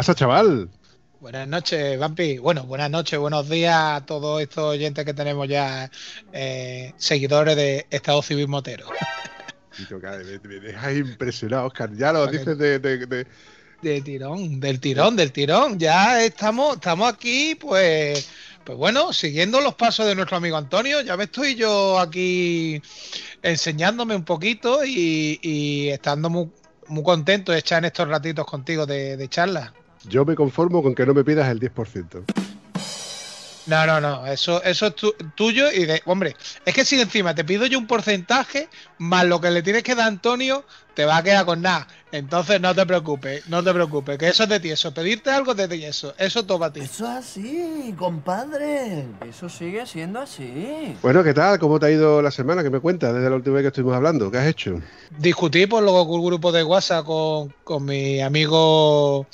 Pasa, chaval? Buenas noches, Vampi. Bueno, buenas noches, buenos días a todos estos oyentes que tenemos ya eh, seguidores de Estado Civil Motero. Me, me dejas impresionado, Oscar. Ya lo dices de, de, de... de, tirón, del tirón, del tirón. Ya estamos, estamos aquí, pues, pues bueno, siguiendo los pasos de nuestro amigo Antonio. Ya me estoy yo aquí enseñándome un poquito y, y estando muy, muy contento de echar en estos ratitos contigo de, de charla. Yo me conformo con que no me pidas el 10%. No, no, no, eso, eso es tu- tuyo y de. Hombre, es que si encima te pido yo un porcentaje, más lo que le tienes que dar a Antonio, te va a quedar con nada. Entonces no te preocupes, no te preocupes, que eso es de ti, eso. Pedirte algo es de ti, eso. Eso toma a ti. Eso es así, compadre. Eso sigue siendo así. Bueno, ¿qué tal? ¿Cómo te ha ido la semana? ¿Qué me cuentas desde la última vez que estuvimos hablando? ¿Qué has hecho? Discutí por luego con un grupo de WhatsApp con, con mi amigo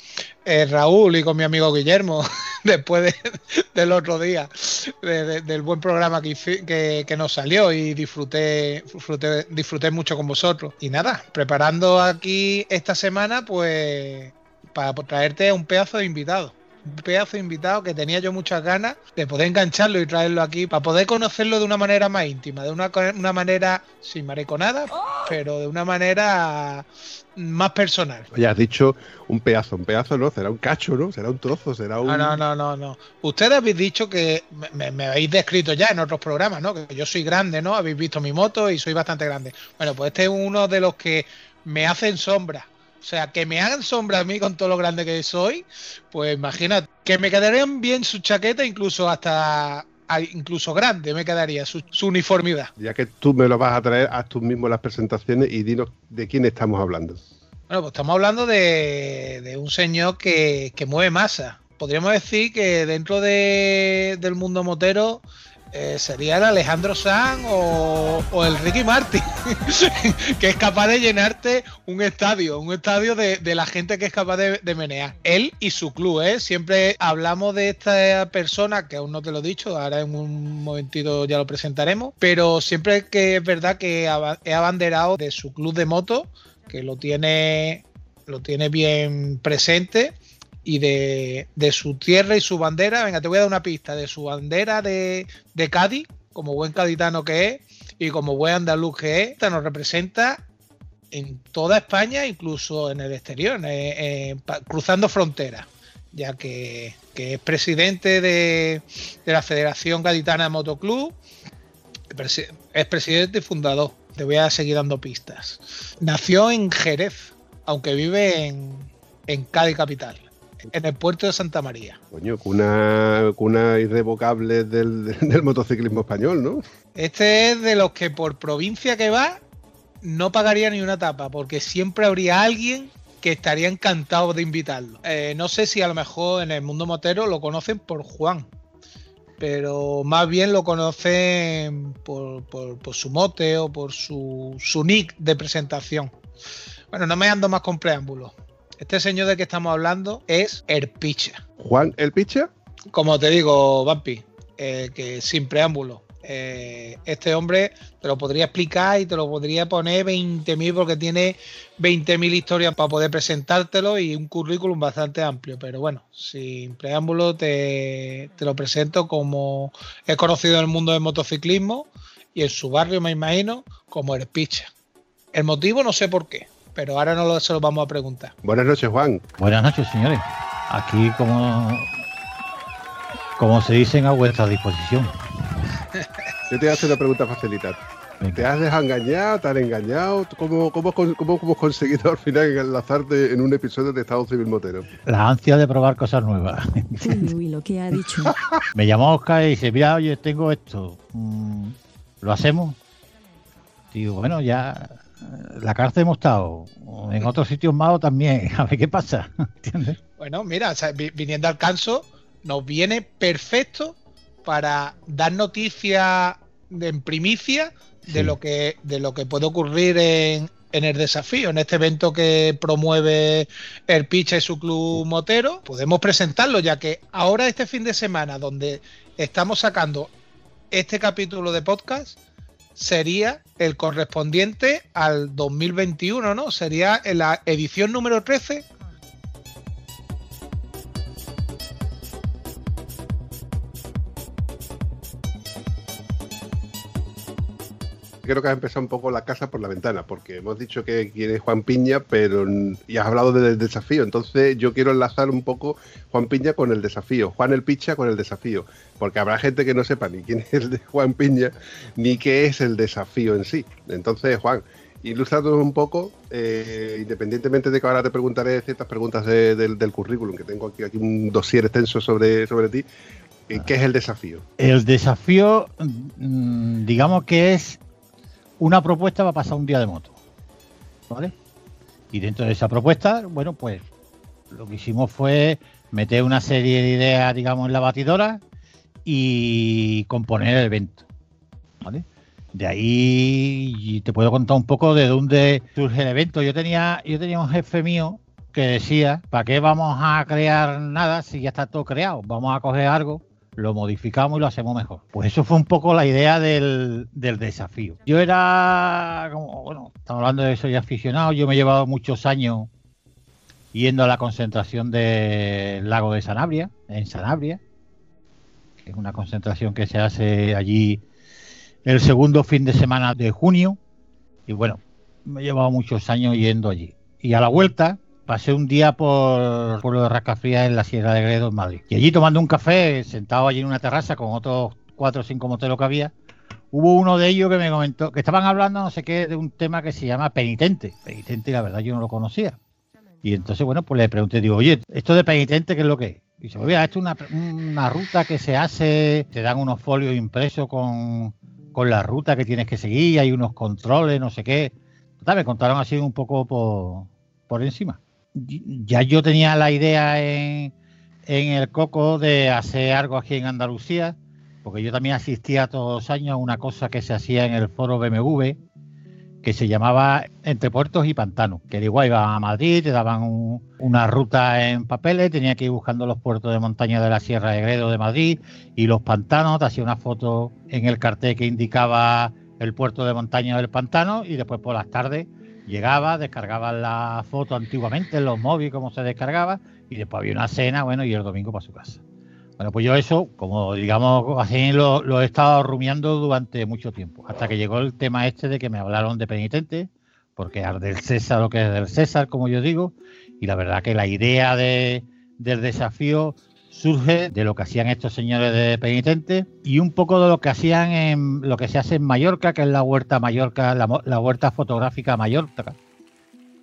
eh, Raúl y con mi amigo Guillermo, después de- del otro día, de- de- del buen programa que, que, que nos salió y disfruté, disfruté, disfruté mucho con vosotros. Y nada, preparando aquí esta semana, pues para traerte un pedazo de invitado. Pedazo de invitado que tenía yo muchas ganas de poder engancharlo y traerlo aquí para poder conocerlo de una manera más íntima, de una, una manera sin mariconada, pero de una manera más personal. Ya has dicho un pedazo, un pedazo no, será un cacho, ¿no? Será un trozo, será un... No, no, no, no, no. Ustedes habéis dicho que me- me, me habéis descrito ya en otros programas, ¿no? Que yo soy grande, ¿no? Habéis visto mi moto y soy bastante grande. Bueno, pues este es uno de los que me hacen sombra. O sea, que me hagan sombra a mí con todo lo grande que soy, pues imagínate, que me quedarían bien su chaqueta, incluso hasta a- incluso grande me quedaría su, su uniformidad. Ya que tú me lo vas a traer, haz tú mismo las presentaciones y dinos de quién estamos hablando. Bueno, pues estamos hablando de, de un señor que, que mueve masa. Podríamos decir que dentro de- del mundo motero eh, sería el Alejandro Sanz o, el Ricky Martin, que es capaz de llenarte un estadio, un estadio de, la gente que es capaz de, de menear. Él y su club, ¿eh? Siempre hablamos de esta persona, que aún no te lo he dicho, ahora en un momentito ya lo presentaremos, pero siempre que es verdad que he abanderado de su club de moto, que lo tiene, lo tiene bien presente y de, su tierra y su bandera. Venga, te voy a dar una pista de su bandera de, Cádiz, como buen caditano que es y como buen andaluz que es, esta nos representa en toda España, incluso en el exterior, cruzando fronteras, ya que, que es presidente de, la Federación Gaditana de Motoclub, es presidente y fundador. Te voy a seguir dando pistas. Nació en Jerez, aunque vive en, en Cádiz capital, en el puerto de Santa María. Coño, cuna, cuna irrevocable del, del motociclismo español, ¿no? Este es de los que por provincia que va no pagaría ni una tapa, porque siempre habría alguien que estaría encantado de invitarlo. Eh, no sé si a lo mejor en el mundo motero lo conocen por Juan, pero más bien lo conocen por, por- por su mote o por su, su nick de presentación. Bueno, no me ando más con preámbulos. Este señor de que estamos hablando es Erpicha. Juan el Picha, Como te digo, Vampi, eh, que sin preámbulo. eh, este hombre te lo podría explicar y te lo podría poner 20.000 porque tiene 20.000 historias para poder presentártelo y un currículum bastante amplio. Pero bueno, sin preámbulo te, te lo presento como es conocido en el mundo del motociclismo y en su barrio, me imagino, como el Picha. El motivo no sé por qué, pero ahora no lo, se lo vamos a preguntar. buenas noches, Juan. Buenas noches, señores. Aquí, como, como se dicen, a vuestra disposición. Yo te voy a hacer una pregunta facilita. ¿Te has dejado engañar? ¿Te han engañado? ¿Cómo, cómo, cómo, cómo hemos conseguido al final enlazarte en un episodio de Estado Civil Motero? La ansia de probar cosas nuevas. Uy, uy, lo que ha dicho. Me llamó Oscar y dice, mira, oye, tengo esto. Mm, ¿Lo hacemos? Digo, bueno, ya la cárcel hemos estado. En otros sitios malos también. A ver qué pasa. ¿Entiendes? Bueno, mira, o sea, vi- viniendo al canso, nos viene perfecto para dar noticias de- en primicia de lo que de lo que puede ocurrir en, en el desafío, en este evento que promueve el Picha y su club motero. Podemos presentarlo, ya que ahora este fin de semana, donde estamos sacando este capítulo de podcast, sería el correspondiente al 2021, ¿no? Sería la edición número 13 Creo que has empezado un poco la casa por la ventana, porque hemos dicho que quién es Juan Piña, pero y has hablado del desafío. Entonces yo quiero enlazar un poco Juan Piña con el desafío, Juan el Picha con el desafío, porque habrá gente que no sepa ni quién es de Juan Piña, ni qué es el desafío en sí. Entonces, Juan, ilústranos un poco, eh, independientemente de que ahora te preguntaré ciertas preguntas de- del, del currículum, que tengo aquí, aquí un dossier extenso sobre, sobre ti, eh, ¿qué es el desafío? El desafío, mm, digamos que es una propuesta para pasar un día de moto. ¿Vale? Y dentro de esa propuesta, bueno, pues lo que hicimos fue meter una serie de ideas, digamos, en la batidora y componer el evento. ¿Vale? De ahí te puedo contar un poco de dónde surge el evento. Yo tenía, yo tenía un jefe mío que decía, ¿para qué vamos a crear nada si ya está todo creado? Vamos a coger algo, lo modificamos y lo hacemos mejor. Pues eso fue un poco la idea del, del desafío. Yo era, como, bueno, estamos hablando de soy aficionado, yo me he llevado muchos años yendo a la concentración del lago de Sanabria, en Sanabria, que es una concentración que se hace allí el segundo fin de semana de junio. Y bueno, me he llevado muchos años yendo allí. Y a la vuelta pasé un día por Pueblo de Rascafría en la Sierra de Gredo, Madrid. Y allí tomando un café, sentado allí en una terraza con otros cuatro o cinco moteros que había, hubo uno de ellos que me comentó que estaban hablando no sé qué de un tema que se llama penitente. Penitente, la verdad, yo no lo conocía. Y entonces, bueno, pues le pregunté, digo, oye, ¿esto de penitente qué es lo que es? Y dice, mira, esto es una, una ruta que se hace, te dan unos folios impresos con, con la ruta que tienes que seguir, hay unos controles, no sé qué. Total, me contaron así un poco por, por encima. Ya yo tenía la idea en, en el coco de hacer algo aquí en Andalucía, porque yo también asistía todos los años a una cosa que se hacía en el foro BMW, que se llamaba Entre Puertos y Pantanos, que era igual, iba a Madrid, te daban un- una ruta en papeles, tenía que ir buscando los puertos de montaña de la Sierra de Gredo de Madrid y los pantanos, te hacía una foto en el cartel que indicaba el puerto de montaña del pantano y después por las tardes llegaba, descargaba la foto antiguamente en los móviles, como se descargaba, y después había una cena, bueno, y el domingo para su casa. Bueno, pues yo eso, como digamos, así lo, he estado rumiando durante mucho tiempo, hasta que llegó el tema este de que me hablaron de penitente, porque al del César lo que es del César, como yo digo, y la verdad que la idea de, del desafío surge de lo que hacían estos señores de penitentes y un poco de lo que hacían en lo que se hace en Mallorca, que es la huerta Mallorca, la, la huerta fotográfica Mallorca,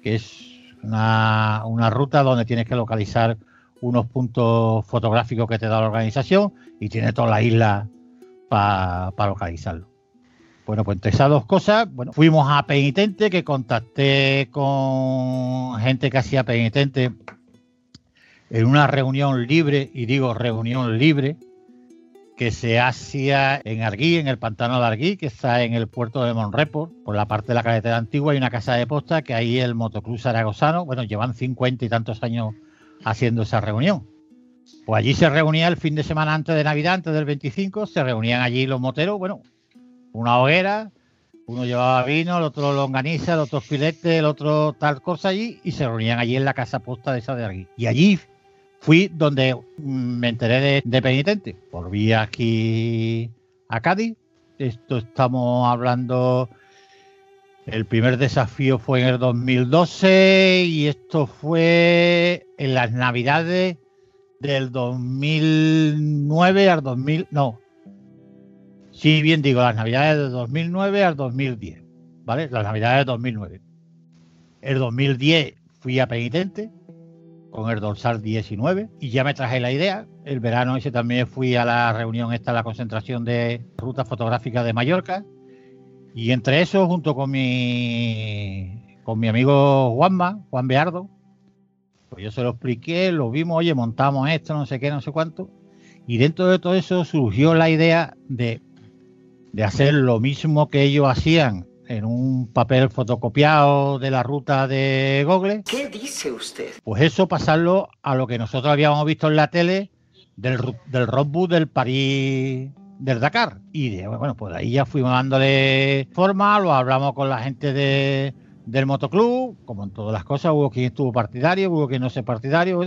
que es una, una ruta donde tienes que localizar unos puntos fotográficos que te da la organización y tiene toda la isla para localizarlo. Bueno, pues entre esas dos cosas, bueno, fuimos a penitente, que contacté con gente que hacía penitente en una reunión libre, y digo reunión libre, que se hacía en Arguí, en el pantano de Arguí, que está en el puerto de Monreport, por la parte de la carretera antigua, hay una casa de posta que ahí el motoclub zaragozano, bueno, llevan cincuenta y tantos años haciendo esa reunión. Pues allí se reunía el fin de semana antes de Navidad, antes del 25, se reunían allí los moteros, bueno, una hoguera, uno llevaba vino, el otro longaniza, el otro filete, el otro tal cosa allí, y se reunían allí en la casa posta de esa de aquí. Y allí fui donde me enteré de, penitente. Volví aquí a Cádiz. Esto estamos hablando. El primer desafío fue en el 2012 y esto fue en las navidades del 2009 al 2000. No. Sí, bien digo, las navidades de 2009 al 2010, ¿vale? Las navidades de 2009. El 2010 fui a penitente con el dorsal 19 y ya me traje la idea. El verano ese también fui a la reunión esta, la concentración de rutas fotográficas de Mallorca. Y entre eso, junto con mi, con mi amigo Juanma, Juan Beardo, pues yo se lo expliqué, lo vimos, oye, montamos esto, no sé qué, no sé cuánto. Y dentro de todo eso surgió la idea de, de hacer lo mismo que ellos hacían en un papel fotocopiado de la ruta de Google. ¿Qué dice usted? Pues eso pasarlo a lo que nosotros habíamos visto en la tele del, del roadbook del París del Dakar. Y de, bueno, pues ahí ya fuimos dándole forma, lo hablamos con la gente de, del motoclub, como en todas las cosas, hubo quien estuvo partidario, hubo quien no se partidario,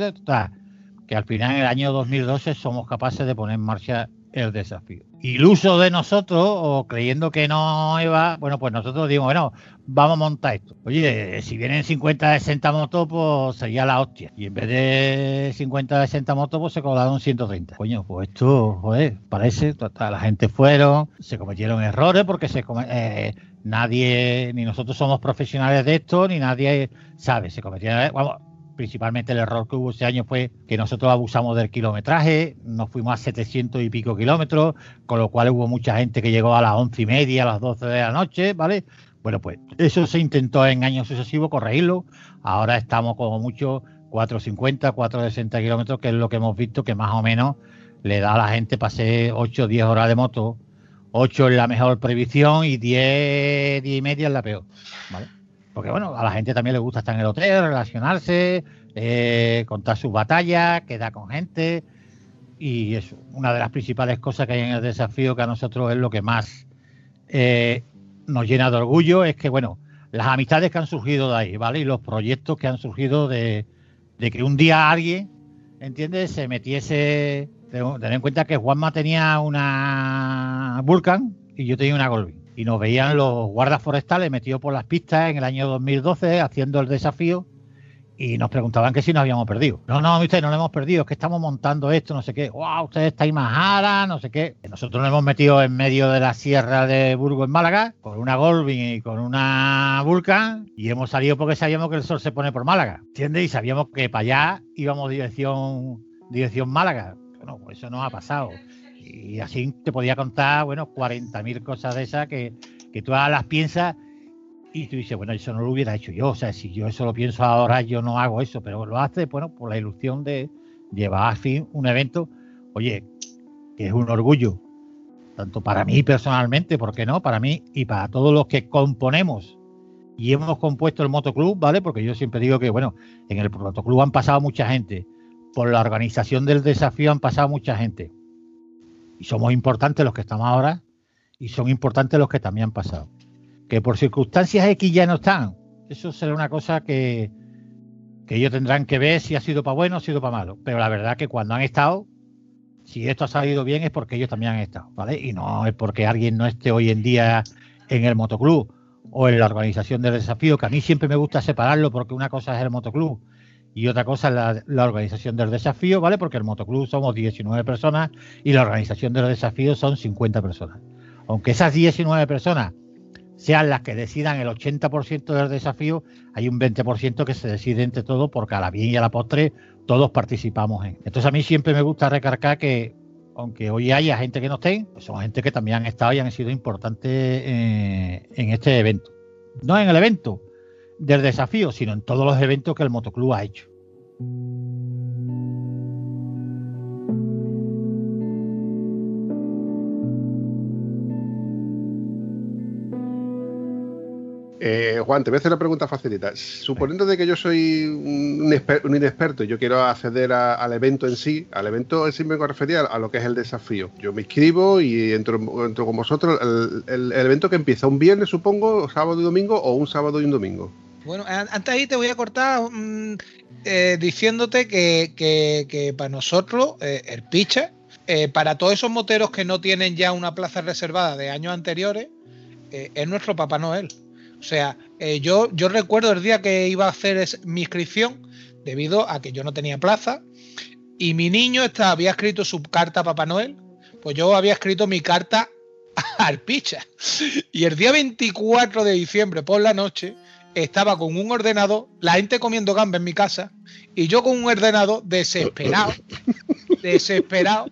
que al final en el año 2012 somos capaces de poner en marcha el desafío. Iluso de nosotros, o creyendo que no iba, bueno, pues nosotros dijimos, bueno, vamos a montar esto. Oye, si vienen 50, 60 motos, pues sería la hostia. Y en vez de 50, 60 motos, pues se colaron 130. Coño, pues esto, joder, parece, total, la gente fueron, se cometieron errores porque se eh, nadie, ni nosotros somos profesionales de esto, ni nadie sabe, se cometieron, vamos, principalmente el error que hubo ese año fue que nosotros abusamos del kilometraje, nos fuimos a 700 y pico kilómetros, con lo cual hubo mucha gente que llegó a las once y media, a las 12 de la noche, ¿vale? Bueno, pues eso se intentó en años sucesivos corregirlo. Ahora estamos como mucho 450, 460 kilómetros, que es lo que hemos visto que más o menos le da a la gente pasé 8 o 10 horas de moto. 8 es la mejor previsión y 10, 10 y media es la peor. ¿vale? Porque bueno, a la gente también le gusta estar en el hotel, relacionarse, eh, contar sus batallas, quedar con gente. Y eso, una de las principales cosas que hay en el desafío que a nosotros es lo que más eh, nos llena de orgullo, es que, bueno, las amistades que han surgido de ahí, ¿vale? Y los proyectos que han surgido de, que un día alguien, ¿entiendes?, se metiese. Ten en cuenta que Juanma tenía una Vulcan y yo tenía una Golvin. Y nos veían los guardas forestales metidos por las pistas en el año 2012 haciendo el desafío y nos preguntaban que si nos habíamos perdido. No, no, usted no lo hemos perdido, es que estamos montando esto, no sé qué. ¡Wow! Usted está ahí más ara, no sé qué. Nosotros nos hemos metido en medio de la sierra de Burgos en Málaga con una Golvin y con una Vulcan y hemos salido porque sabíamos que el sol se pone por Málaga, ¿entiendes? Y sabíamos que para allá íbamos dirección, dirección Málaga. Bueno, pues eso nos ha pasado. Y así te podía contar, bueno, 40.000 cosas de esas que, que tú las piensas y tú dices, bueno, eso no lo hubiera hecho yo. O sea, si yo eso lo pienso ahora, yo no hago eso, pero lo hace, bueno, por la ilusión de llevar a fin un evento, oye, que es un orgullo, tanto para mí personalmente, ¿por qué no? Para mí y para todos los que componemos y hemos compuesto el motoclub, ¿vale? Porque yo siempre digo que, bueno, en el motoclub han pasado mucha gente, por la organización del desafío han pasado mucha gente. Y somos importantes los que estamos ahora y son importantes los que también han pasado que por circunstancias X ya no están. Eso será una cosa que, que ellos tendrán que ver si ha sido para bueno o ha sido para malo. Pero la verdad que cuando han estado, si esto ha salido bien es porque ellos también han estado, ¿vale? Y no es porque alguien no esté hoy en día en el motoclub o en la organización del desafío, que a mí siempre me gusta separarlo porque una cosa es el motoclub y otra cosa la, la organización del desafío, ¿vale? Porque el motoclub somos 19 personas y la organización del desafío son 50 personas. Aunque esas 19 personas sean las que decidan el 80% del desafío, hay un 20% que se decide entre todos porque a la bien y a la postre todos participamos en. Entonces a mí siempre me gusta recargar que aunque hoy haya gente que no esté, pues son gente que también han estado y han sido importantes eh, en este evento. No en el evento del desafío, sino en todos los eventos que el motoclub ha hecho. Eh, Juan, te voy a hacer una pregunta facilita. Suponiendo de que yo soy un, exper- un inexperto y yo quiero acceder al evento en sí, al evento en sí me vengo a lo que es el desafío. Yo me inscribo y entro, con vosotros. El- el evento que empieza un viernes, supongo, sábado y domingo, o un sábado y un domingo. Bueno, an- antes ahí te voy a cortar mm, eh, diciéndote que, que- que para nosotros, eh, el Picha, eh, para todos esos moteros que no tienen ya una plaza reservada de años anteriores, eh, es nuestro Papá Noel. O sea, yo, yo recuerdo el día que iba a hacer es- mi inscripción, debido a que yo no tenía plaza, y mi niño estaba, había escrito su carta a Papá Noel, pues yo había escrito mi carta al picha. Y el día 24 de diciembre por la noche estaba con un ordenador, la gente comiendo gamba en mi casa, y yo con un ordenador desesperado, desesperado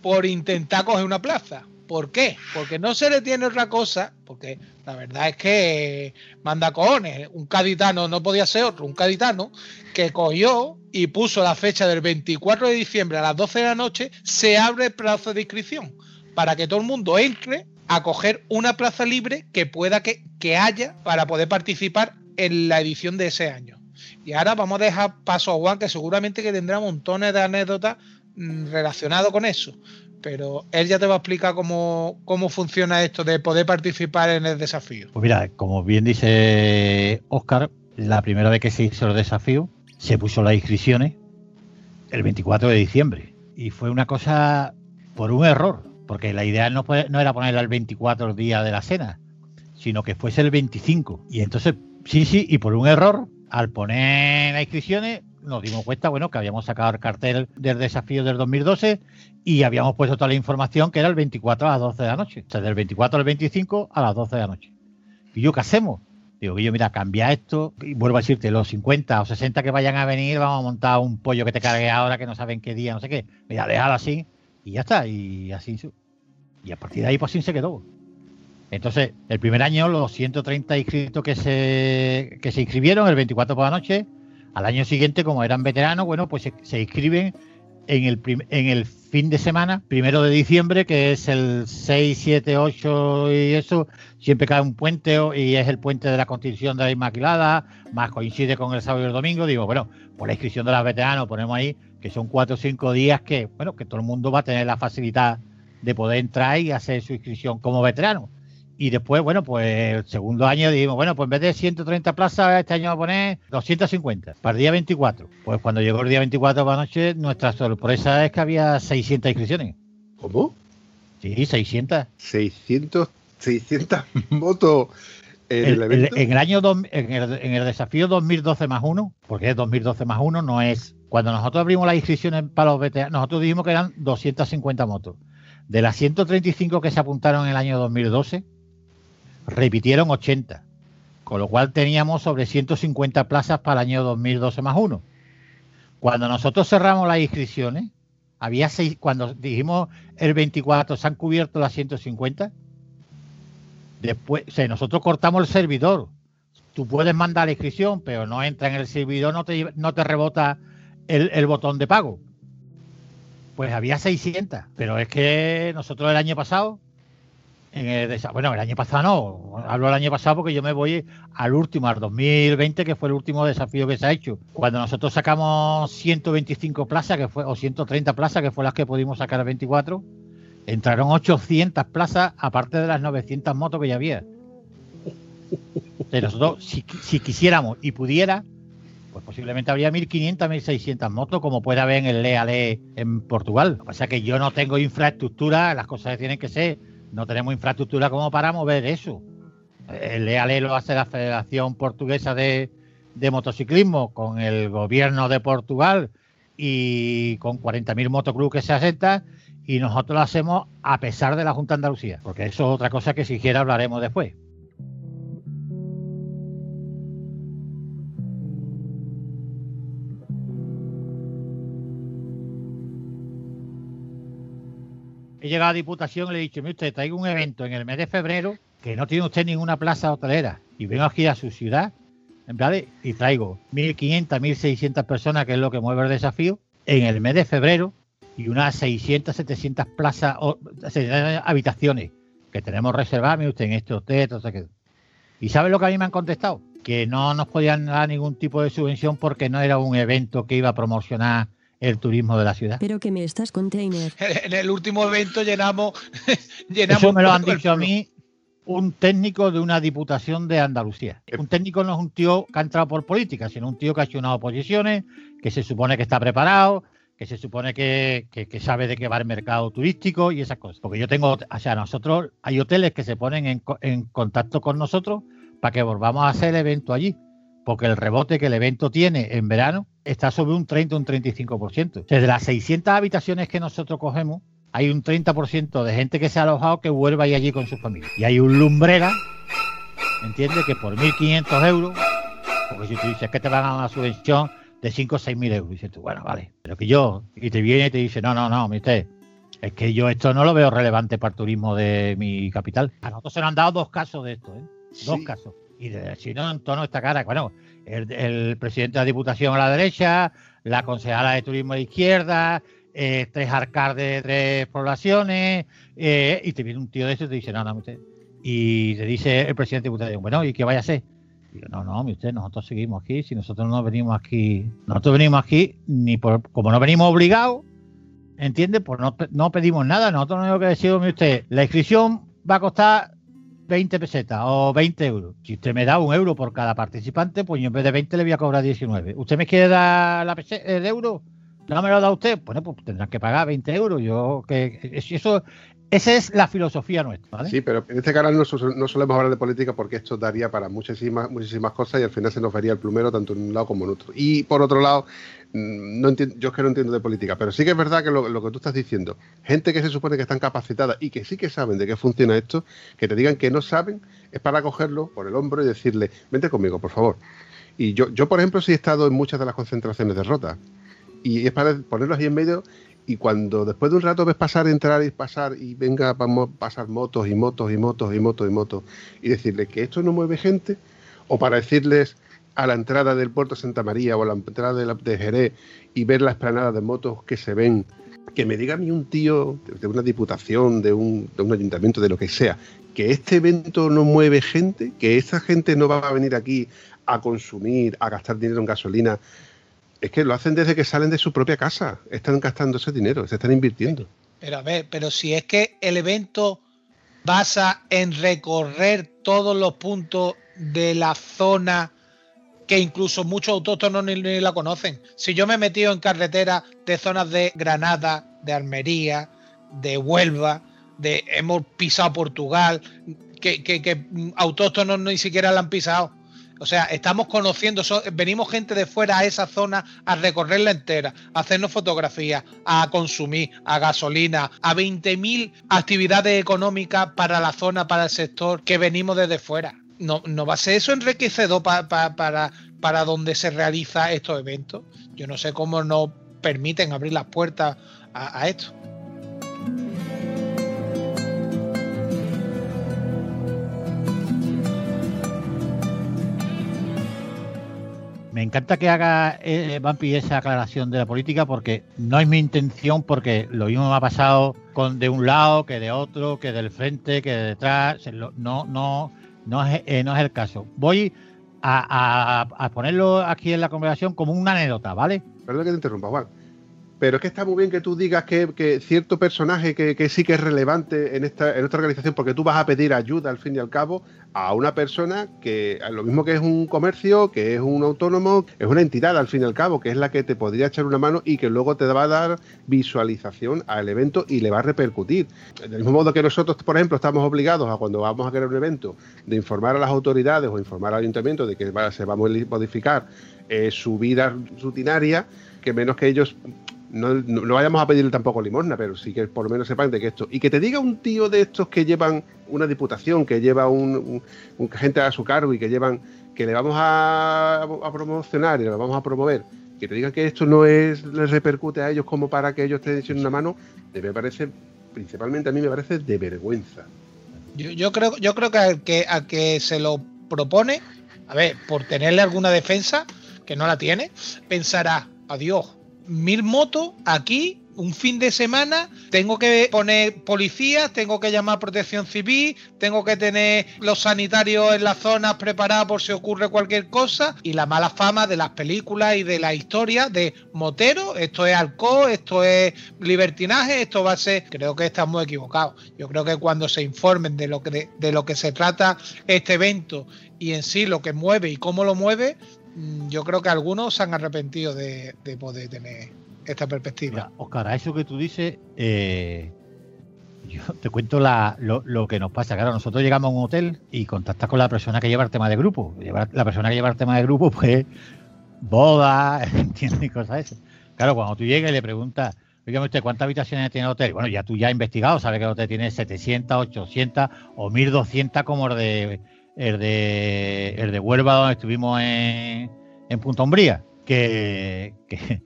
por intentar coger una plaza. ¿Por qué? Porque no se le tiene otra cosa, porque la verdad es que manda cojones, un caditano no podía ser otro, un caditano que cogió y puso la fecha del 24 de diciembre a las 12 de la noche, se abre el plazo de inscripción para que todo el mundo entre a coger una plaza libre que pueda que, que haya para poder participar en la edición de ese año. Y ahora vamos a dejar paso a Juan, que seguramente que tendrá montones de anécdotas mm, relacionadas con eso. Pero él ya te va a explicar cómo, cómo funciona esto de poder participar en el desafío. Pues mira, como bien dice Oscar, la primera vez que se hizo el desafío, se puso las inscripciones el 24 de diciembre. Y fue una cosa por un error, porque la idea no, era ponerla el 24 el día de la cena, sino que fuese el 25. Y entonces, sí, sí, y por un error, al poner las inscripciones, nos dimos cuenta, bueno, que habíamos sacado el cartel del desafío del 2012 y habíamos puesto toda la información que era el 24 a las 12 de la noche. O sea, del 24 al 25 a las 12 de la noche. ¿Y yo qué hacemos? Digo, yo mira, cambia esto y vuelvo a decirte, los 50 o 60 que vayan a venir, vamos a montar un pollo que te cargue ahora que no saben qué día, no sé qué. Mira, déjalo así y ya está. Y así y a partir de ahí pues así se quedó. Entonces, el primer año los 130 inscritos que se, que se inscribieron, el 24 por la noche, al año siguiente, como eran veteranos, bueno, pues se, inscriben en el, prim- en el fin de semana, primero de diciembre, que es el 6, 7, 8 y eso, siempre cae un puente y es el puente de la Constitución de la Inmaculada, más coincide con el sábado y el domingo, digo, bueno, por la inscripción de los veteranos ponemos ahí que son 4 o 5 días que, bueno, que todo el mundo va a tener la facilidad de poder entrar y hacer su inscripción como veterano. Y después, bueno, pues el segundo año dijimos, bueno, pues en vez de 130 plazas, este año vamos a poner 250 para el día 24. Pues cuando llegó el día 24 por la noche, nuestra sorpresa es que había 600 inscripciones. ¿Cómo? Sí, 600. 600, 600 motos en el, El- el- en el año en el, en el desafío 2012 más 1, porque es 2012 más 1, no es. Cuando nosotros abrimos las inscripciones para los veteranos, nosotros dijimos que eran 250 motos. De las 135 que se apuntaron en el año 2012, repitieron 80. Con lo cual teníamos sobre 150 plazas para el año 2012 más 1. Cuando nosotros cerramos las inscripciones, había seis, cuando dijimos el 24 se han cubierto las 150, Después, o sea, nosotros cortamos el servidor. Tú puedes mandar la inscripción, pero no entra en el servidor, no te, no te rebota el, botón de pago. Pues había 600, pero es que nosotros el año pasado, en el bueno, el año pasado no, hablo del año pasado porque yo me voy al último, al 2020, que fue el último desafío que se ha hecho. Cuando nosotros sacamos 125 plazas, que fue, o 130 plazas, que fue las que pudimos sacar a 24, entraron 800 plazas, aparte de las 900 motos que ya había. Sea, nosotros, si, si quisiéramos y pudiera, pues posiblemente habría 1500, 1600 motos, como puede haber en el Leale en Portugal. Que pasa es que yo no tengo infraestructura, las cosas tienen que ser, no tenemos infraestructura como para mover eso. El Leale lo hace la Federación Portuguesa de, de Motociclismo con el gobierno de Portugal y con 40.000 motoclubs que se asentan y nosotros lo hacemos a pesar de la Junta de Andalucía, porque eso es otra cosa que si quiera hablaremos después. He llegado a Diputación y le he dicho, mire usted, traigo un evento en el mes de febrero que no tiene usted ninguna plaza hotelera y vengo aquí a su ciudad de- y traigo 1.500, 1.600 personas, que es lo que mueve el desafío, en el mes de febrero y unas 600, 700 plazas o 700 habitaciones que tenemos reservadas, mire usted, en este hotel, todo eso. ¿Y sabe lo que a mí me han contestado? Que no nos podían dar ningún tipo de subvención porque no era un evento que iba a promocionar el turismo de la ciudad. Pero que me estás container. En el último evento llenamos. llenamos Eso me lo han dicho a mí un técnico de una diputación de Andalucía. Un técnico no es un tío que ha entrado por política, sino un tío que ha hecho unas oposiciones, que se supone que está preparado, que se supone que, que- que sabe de qué va el mercado turístico y esas cosas. Porque yo tengo, o sea, nosotros hay hoteles que se ponen en, co- en contacto con nosotros para que volvamos a hacer el evento allí. Porque el rebote que el evento tiene en verano está sobre un 30 o un 35%. O sea, de las 600 habitaciones que nosotros cogemos, hay un 30% de gente que se ha alojado que vuelva ahí allí con su familia. Y hay un lumbrera, ¿entiendes? Que por 1.500 euros, porque si tú dices que te van a dar una subvención de 5 o 6 mil euros, dices tú, bueno, vale, pero que yo, y te viene y te dice, no, no, no, mi usted, es que yo esto no lo veo relevante para el turismo de mi capital. A nosotros se nos han dado dos casos de esto, ¿eh? Dos Sí. casos. Y de, si no, en tono esta cara, bueno, el, el presidente de la Diputación a la derecha, la concejala de turismo a la izquierda, eh, tres alcaldes de tres poblaciones, eh, y te viene un tío de eso y te dice, no, no, usted. Y te dice el presidente de Diputación, bueno, ¿y qué vaya a hacer? Y no, no, usted, nosotros seguimos aquí, si nosotros no venimos aquí, nosotros venimos aquí, ni por, como no venimos obligados, ¿entiende? Pues no, no pedimos nada, nosotros no tenemos que decir, usted, la inscripción va a costar 20 pesetas o 20 euros. Si usted me da un euro por cada participante, pues yo en vez de 20 le voy a cobrar 19. ¿Usted me quiere dar la pese- el euro? ¿No me lo da usted? Bueno, pues tendrán que pagar 20 euros. Yo que es- eso, esa es la filosofía nuestra, ¿vale? Sí, pero en este canal no, no solemos hablar de política porque esto daría para muchísimas, muchísimas cosas y al final se nos vería el plumero tanto en un lado como en otro. Y por otro lado, mm, no entiendo, yo es que no entiendo de política, pero sí que es verdad que lo, lo que tú estás diciendo, gente que se supone que están capacitadas y que sí que saben de qué funciona esto, que te digan que no saben, es para cogerlo por el hombro y decirle, vente conmigo, por favor. Y yo, yo por ejemplo, sí he estado en muchas de las concentraciones de Rota. Y es para ponerlos ahí en medio y cuando después de un rato ves pasar, entrar y pasar y venga, a pasar motos y motos y motos y motos y motos y decirles que esto no mueve gente o para decirles a la entrada del puerto Santa María o a la entrada de, la- de Jerez y ver la esplanada de motos que se ven, que me diga a mí un tío de, de una diputación, de un, de un ayuntamiento, de lo que sea, que este evento no mueve gente, que esa gente no va a venir aquí a consumir, a gastar dinero en gasolina. Es que lo hacen desde que salen de su propia casa. Están gastando ese dinero, se están invirtiendo. Pero a ver, pero si es que el evento basa en recorrer todos los puntos de la zona que incluso muchos autóctonos ni, la conocen. Si yo me he metido en carretera de zonas de Granada, de Almería, de Huelva, de hemos pisado Portugal, que, autóctonos ni siquiera la han pisado. O sea, estamos conociendo, venimos gente de fuera a esa zona a recorrerla entera, a hacernos fotografías, a consumir, a gasolina, a 20.000 actividades económicas para la zona, para el sector que venimos desde fuera. ¿No, no va a ser eso enriquecedor pa- pa- para, para donde se realiza estos eventos? Yo no sé cómo nos permiten abrir las puertas a esto. Encanta que haga eh, Vampi esa aclaración de la política porque no es mi intención, porque lo mismo me ha pasado con de un lado que de otro, que del frente, que de detrás. No, no, no es, eh, no es el caso. Voy a, ponerlo aquí en la conversación como una anécdota, ¿vale? Perdón que te interrumpa, Juan. Pero es que está muy bien que tú digas que, que cierto personaje que, que sí que es relevante en esta, en esta organización, porque tú vas a pedir ayuda al fin y al cabo a una persona que, lo mismo que es un comercio, que es un autónomo, es una entidad al fin y al cabo, que es la que te podría echar una mano y que luego te va a dar visualización al evento y le va a repercutir. Del mismo modo que nosotros, por ejemplo, estamos obligados a cuando vamos a crear un evento de informar a las autoridades o informar al ayuntamiento de que se va a modificar eh, su vida rutinaria, que menos que ellos no, no- vayamos a pedirle tampoco limosna, pero sí que por lo menos sepan de que esto. Y que te diga un tío de estos que llevan una diputación, que lleva un, gente a su cargo y que llevan, que le vamos a, promocionar y le vamos a promover, que te diga que esto no es, les repercute a ellos como para que ellos te echen una mano, me parece, principalmente a mí me parece de vergüenza. Yo, yo creo, yo creo que al que, al que se lo propone, a ver, por tenerle alguna defensa, que no la tiene, pensará, adiós, mil motos aquí, un fin de semana, tengo que poner policías, tengo que llamar protección civil, tengo que tener los sanitarios en las zonas preparados por si ocurre cualquier cosa, y la mala fama de las películas y de la historia de motero, esto es alcohol, esto es libertinaje, esto va a ser, creo que estamos equivocados. Yo creo que cuando se informen de lo que de, de lo que se trata este evento y en sí lo que mueve y cómo lo mueve, yo creo que algunos se han arrepentido de, de poder tener esta perspectiva. Mira, Oscar, a eso que tú dices, eh, yo te cuento la- lo, lo que nos pasa. Claro, nosotros llegamos a un hotel y contactas con la persona que lleva el tema de grupo. La persona que lleva el tema de grupo, pues, boda, ¿entiendes? Cosas esas. Claro, cuando tú llegas y le preguntas, Dígame usted, ¿cuántas habitaciones tiene el hotel? Bueno, ya tú ya has investigado, sabes que el hotel tiene 700, 800 o 1200 como de, el de, el de Huelva, donde estuvimos en, en Punta Umbría. Que, que,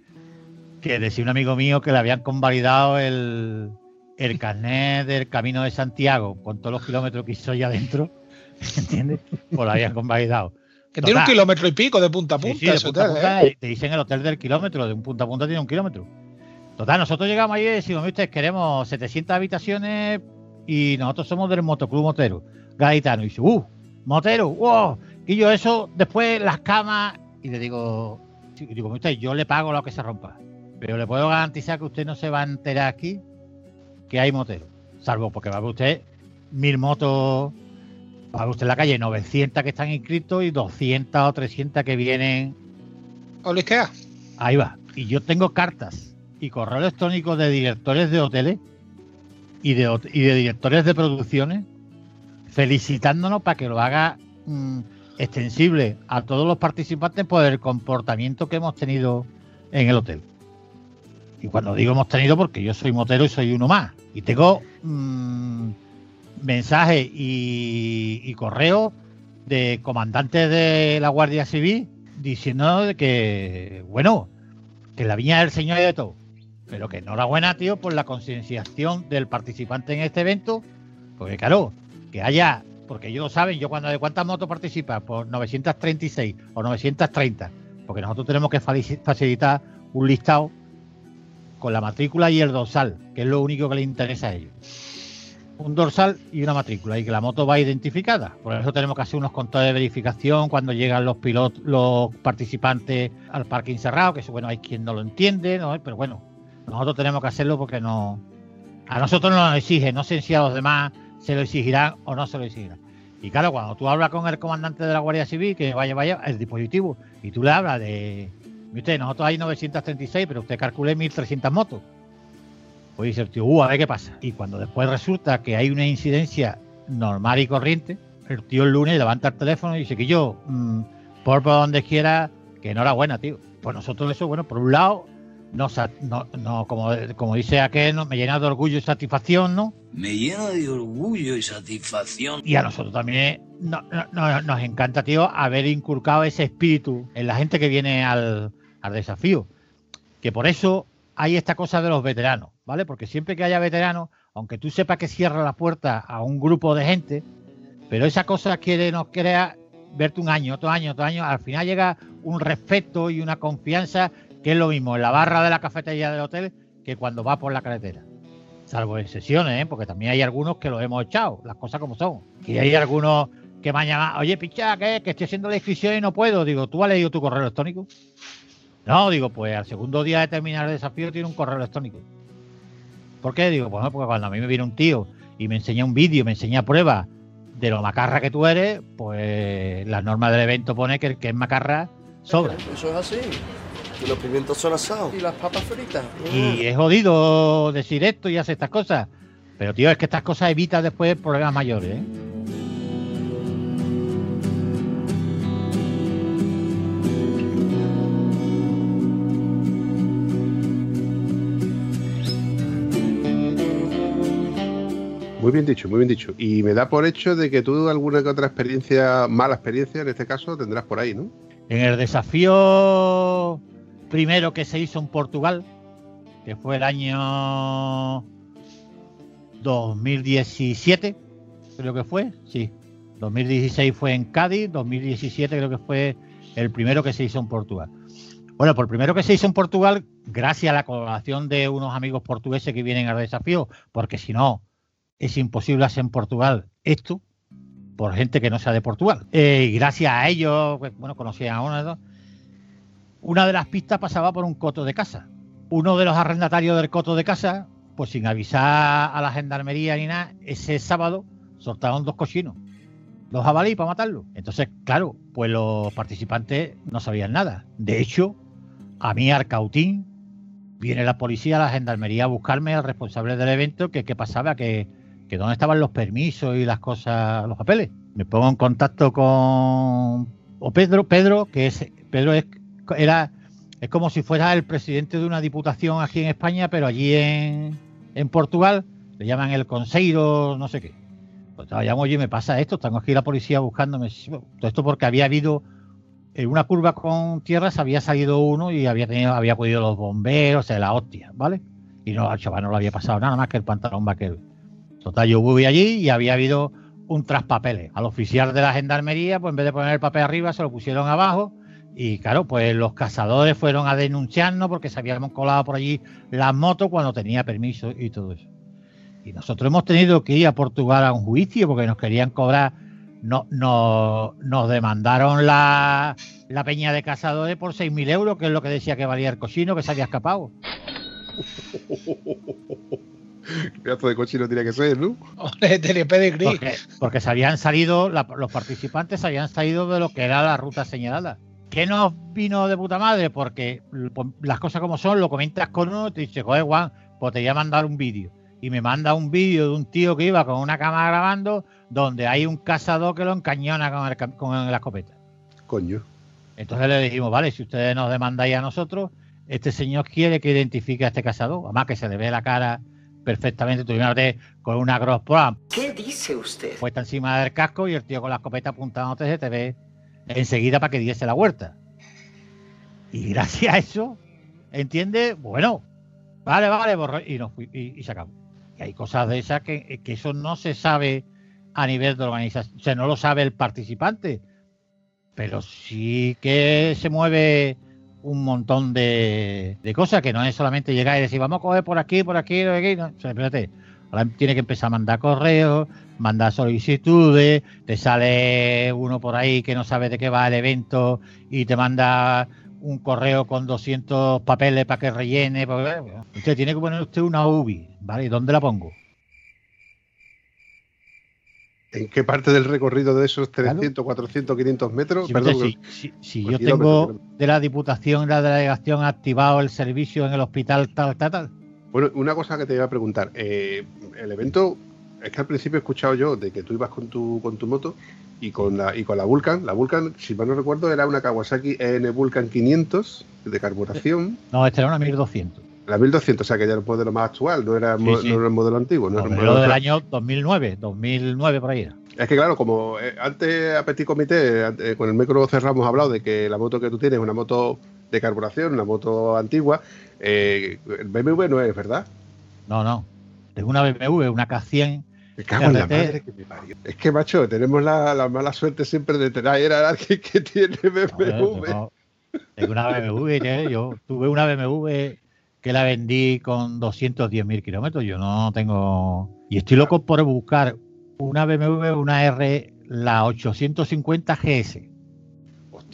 que decía un amigo mío que le habían convalidado el, el carnet del Camino de Santiago con todos los kilómetros que hizo allá adentro, ¿entiendes? Pues lo habían convalidado. Que tiene un kilómetro y pico de punta a punta. sí, de punta hotel, punta, ¿eh? Te dicen el hotel del kilómetro, de un punta a punta tiene un kilómetro. Total, nosotros llegamos allí y decimos, "Mire usted, queremos 700 habitaciones y nosotros somos del motoclub motero, gaditano. Y dice, uh, motero, wow. Y yo eso, después las camas, y le digo, sí, digo, "Mire usted, yo le pago lo que se rompa. Pero le puedo garantizar que usted no se va a enterar aquí que hay motero. Salvo porque va a ver usted mil motos, va a ver usted en la calle 900 que están inscritos y 200 o 300 que vienen Olisquea. Ahí va. Y yo tengo cartas y correo electrónico de directores de hoteles y de, y de directores de producciones felicitándonos para que lo haga mm, extensible a todos los participantes por el comportamiento que hemos tenido en el hotel. Y cuando digo hemos tenido, porque yo soy motero y soy uno más. Y tengo mm, mensajes y, y correos de comandantes de la Guardia Civil diciendo que, bueno, que la viña del Señor y de todo. Pero que enhorabuena, tío, por la concienciación del participante en este evento. Porque, claro, que haya, porque ellos lo saben, yo cuando de cuántas motos participa, por 936 o 930, porque nosotros tenemos que facilitar un listado con la matrícula y el dorsal, que es lo único que les interesa a ellos. Un dorsal y una matrícula, y que la moto va identificada. Por eso tenemos que hacer unos controles de verificación cuando llegan los pilotos, los participantes al parque cerrado, que eso, bueno, hay quien no lo entiende, ¿no? pero bueno, nosotros tenemos que hacerlo porque no. A nosotros no nos exige, no sé si a los demás se lo exigirán o no se lo exigirán. Y claro, cuando tú hablas con el comandante de la Guardia Civil, que vaya, vaya, el dispositivo, y tú le hablas de. "Mire Usted, nosotros hay 936, pero usted calcule 1300 motos. Pues dice el tío, uh, a ver qué pasa. Y cuando después resulta que hay una incidencia normal y corriente, el tío el lunes levanta el teléfono y dice que yo, mm, por por donde quiera, que enhorabuena, tío. Pues nosotros eso, bueno, por un lado, no, no, no como, como dice aquel, ¿no? me llena de orgullo y satisfacción, ¿no? Me llena de orgullo y satisfacción. Y a nosotros también no- nos encanta, tío, haber inculcado ese espíritu en la gente que viene al, al desafío. Que por eso hay esta cosa de los veteranos, ¿vale? Porque siempre que haya veteranos, aunque tú sepas que cierra la puerta a un grupo de gente, pero esa cosa quiere, nos crea verte un año, otro año, otro año, al final llega un respeto y una confianza que es lo mismo en la barra de la cafetería del hotel que cuando va por la carretera. Salvo excepciones, ¿eh? porque también hay algunos que los hemos echado, las cosas como son. Y hay algunos que llamado, oye, picha, ¿qué? Que estoy haciendo la inscripción y no puedo. Digo, ¿tú has leído tu correo electrónico? No, digo, pues al segundo día de terminar el desafío tiene un correo electrónico. ¿Por qué? Digo, pues porque cuando a mí me viene un tío y me enseña un vídeo, me enseña pruebas de lo macarra que tú eres, pues la norma del evento pone que el que es macarra sobra. Eso es así. Y los pimientos son asados. Y las papas fritas. Y es jodido decir esto y hacer estas cosas. Pero, tío, es que estas cosas evitan después problemas mayores, ¿eh? Muy bien dicho, muy bien dicho. Y me da por hecho de que tú alguna que otra experiencia, mala experiencia en este caso, tendrás por ahí, ¿no? En el desafío primero que se hizo en Portugal, que fue el año 2017, creo que fue, sí. 2016 fue en Cádiz, 2017 creo que fue el primero que se hizo en Portugal. Bueno, por primero que se hizo en Portugal, gracias a la colaboración de unos amigos portugueses que vienen al desafío, porque si no, es imposible hacer en Portugal esto por gente que no sea de Portugal. Eh, y gracias a ellos, pues, bueno, conocían a uno. Una de las pistas pasaba por un coto de casa. Uno de los arrendatarios del coto de casa, pues sin avisar a la gendarmería ni nada, ese sábado soltaron dos cochinos, dos jabalí para matarlo. Entonces, claro, pues los participantes no sabían nada. De hecho, a mí Arcautín viene la policía, la gendarmería a buscarme al responsable del evento, que qué pasaba, que, que dónde estaban los permisos y las cosas, los papeles. Me pongo en contacto con o Pedro, Pedro, que es Pedro es, era Es como si fuera el presidente de una diputación aquí en España, pero allí en, en Portugal le llaman el conseiro, no sé qué. Pues llamo, oye, me pasa esto, tengo aquí la policía buscándome. Todo esto porque había habido en una curva con tierras había salido uno y había tenido, había podido los bomberos, de la hostia, ¿vale? Y no, al chaval no le había pasado nada más que el pantalón vaquero. Total, yo voy allí y había habido un traspapeles. Al oficial de la gendarmería, pues en vez de poner el papel arriba, se lo pusieron abajo. Y claro, pues los cazadores fueron a denunciarnos porque se habíamos colado por allí las motos cuando tenía permiso y todo eso. Y nosotros hemos tenido que ir a Portugal a un juicio porque nos querían cobrar no, no, nos demandaron la, la peña de cazadores por 6.000 euros, que es lo que decía que valía el cochino, que se había escapado. Pedazo de cochino tiene que ser, ¿no? porque, porque se habían salido, los participantes habían salido de lo que era la ruta señalada. ¿Qué nos vino de puta madre? Porque las cosas como son, lo comentas con uno, te dice, joder, Juan, pues te voy a mandar un vídeo. Y me manda un vídeo de un tío que iba con una cámara grabando donde hay un cazador que lo encañona con, con la escopeta. Coño. Entonces le dijimos, vale, si ustedes nos demandáis a nosotros, este señor quiere que identifique a este cazador, además que se le ve la cara perfectamente, tú imagínate con una Gross Pro. ¿Qué dice usted? Puesta encima del casco y el tío con la escopeta apuntándote se te ve enseguida para que diese la huerta. Y gracias a eso, ¿entiende? Bueno, vale, vale, y, nos y, se acabó. Y hay cosas de esas que, que eso no se sabe a nivel de organización. O sea, no lo sabe el participante, pero sí que se mueve un montón de, cosas, que no es solamente llegar y decir, vamos a coger por aquí, por aquí. No, o espérate, ahora tiene que empezar a mandar correos, mandar solicitudes, te sale uno por ahí que no sabe de qué va el evento y te manda un correo con 200 papeles para que rellene. Usted tiene que poner usted una UBI, ¿vale? ¿Y dónde la pongo? ¿En qué parte del recorrido de esos 300, 400, 500 metros? Perdón, si, yo tengo de la Diputación, la delegación activado el servicio en el hospital tal, tal, tal. Bueno, una cosa que te iba a preguntar. Eh, el evento, es que al principio he escuchado yo de que tú ibas con tu, con tu moto y con la y con la Vulcan. La Vulcan, si mal no recuerdo, era una Kawasaki N Vulcan 500 de carburación. No, esta era una 1200. La 1200, o sea que ya era el modelo más actual, no era, No era el modelo antiguo. No, era el modelo del año 2009, 2009 por ahí. Es que claro, como eh, antes a Petit Comité, eh, con el micro cerramos hablado de que la moto que tú tienes es una moto de carburación, una moto antigua, eh, el BMW no es, ¿verdad? No, no. Es una BMW, una K100. Me cago en la madre que me parió. Es que, macho, tenemos la, mala suerte siempre de tener a alguien que tiene BMW. tengo una BMW, yo tuve una BMW que la vendí con 210.000 kilómetros. Yo no tengo. Y estoy loco por buscar una BMW, una R, la 850 GS.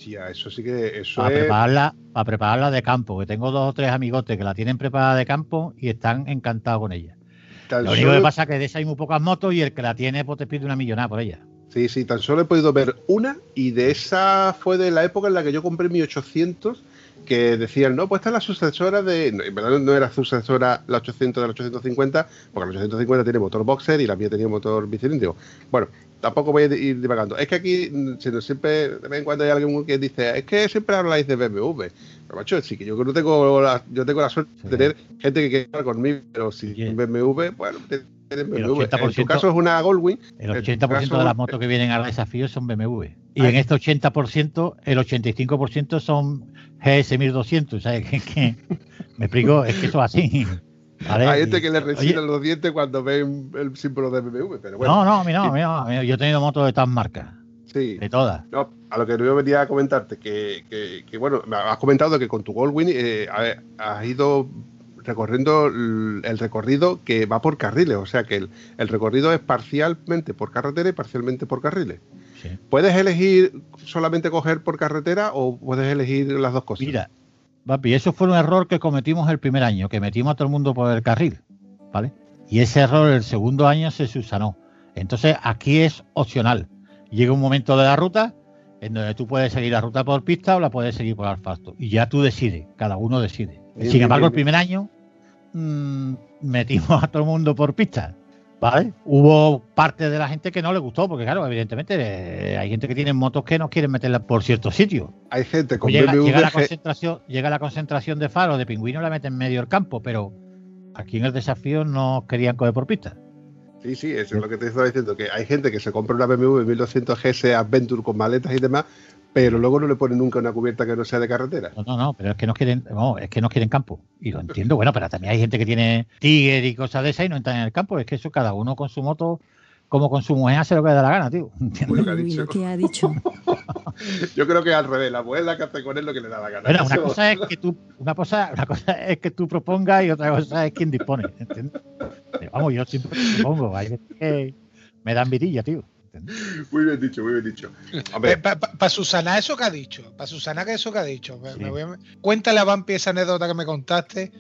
Hostia, eso sí que. Eso para, prepararla, para prepararla de campo, que tengo dos o tres amigotes que la tienen preparada de campo y están encantados con ella. Lo único que pasa es que de esa hay muy pocas motos y el que la tiene pues te pide una millonada por ella. Sí, sí, tan solo he podido ver una y de esa fue de la época en la que yo compré mi 800 que decían, no, pues esta es la sucesora de. en verdad no era sucesora la 800 de la 850, porque la 850 tiene motor boxer y la mía tenía motor bicilíndrico. Bueno, tampoco voy a ir divagando. Es que aquí siempre, de vez en cuando hay alguien que dice, es que siempre habláis de BMW. Pero macho, sí que yo no tengo la, yo tengo la suerte de tener gente que quiera hablar conmigo, pero si BMW, bueno, en tu caso es una Goldwing. El 80% de las motos que vienen al desafío son BMW. Y en este 80%, el 85% son GS 1200. ¿sabes? Que, me explico, es que eso es así. Hay gente que le resinan los dientes cuando ven el símbolo de BMW. Pero bueno. No, no, a mí no, a mí Yo he tenido motos de todas marcas. Sí. De todas. No, a lo que yo venía a comentarte, que, que, que bueno, me has comentado que con tu Goldwing eh, has ido recorriendo el recorrido que va por carriles, o sea que el, recorrido es parcialmente por carretera y parcialmente por carriles. ¿Puedes elegir solamente coger por carretera o puedes elegir las dos cosas? Mira, papi, eso fue un error que cometimos el primer año, que metimos a todo el mundo por el carril, ¿vale? Y ese error el segundo año se subsanó. Entonces aquí es opcional. Llega un momento de la ruta en donde tú puedes seguir la ruta por pista o la puedes seguir por asfalto. Y ya tú decides, cada uno decide. Sin embargo, el primer año mmm, metimos a todo el mundo por pista. ¿Vale? Hubo parte de la gente que no le gustó, porque claro, evidentemente eh, hay gente que tiene motos que no quieren meterla por ciertos sitios. Hay gente con Llega, BMW llega la concentración, llega la concentración de faros de pingüino la meten en medio del campo, pero aquí en el desafío no querían coger por pista. Sí, sí, eso es lo que te estaba diciendo, que hay gente que se compra una BMW 1200 GS Adventure con maletas y demás, pero luego no le pone nunca una cubierta que no sea de carretera. No, no, no, pero es que no quieren, no, es que no quieren campo. Y lo entiendo, bueno, pero también hay gente que tiene Tiger y cosas de esas y no entran en el campo. Es que eso cada uno con su moto, como con su mujer, hace lo que le da la gana, tío. Que ha dicho. ha. Yo creo que al revés, la mujer la que hace con él lo que le da la gana. Bueno, una cosa es que tú, una cosa, una cosa es que tú propongas y otra cosa es quien dispone, ¿entiendes? Pero vamos, yo siempre propongo, hay gente que me dan virilla, tío. ¿Entiendes? Muy bien dicho, muy bien dicho. Hombre, Para Susana eso que ha dicho, para Susana que eso que ha dicho. Me- Sí. me voy a- cuéntale a Vampi esa anécdota que me contaste,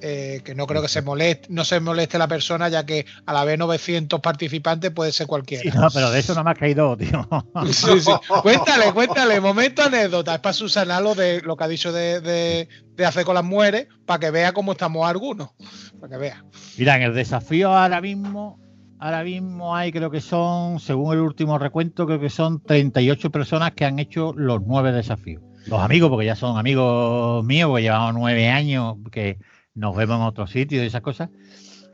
eh, que no creo que se moleste, no se moleste la persona, ya que a la vez 900 participantes puede ser cualquiera. Sí, no, pero de eso no me ha caído, tío. Sí, sí. Cuéntale, cuéntale, momento anécdota. Es para Susana lo de lo que ha dicho de, de, de hacer con las mujeres, para que vea cómo estamos algunos. Para que vea. Mira, en el desafío ahora mismo, ahora mismo hay, creo que son, según el último recuento, creo que son 38 personas que han hecho los nueve desafíos. Los amigos, porque ya son amigos míos, porque llevamos nueve años, que nos vemos en otros sitios y esas cosas,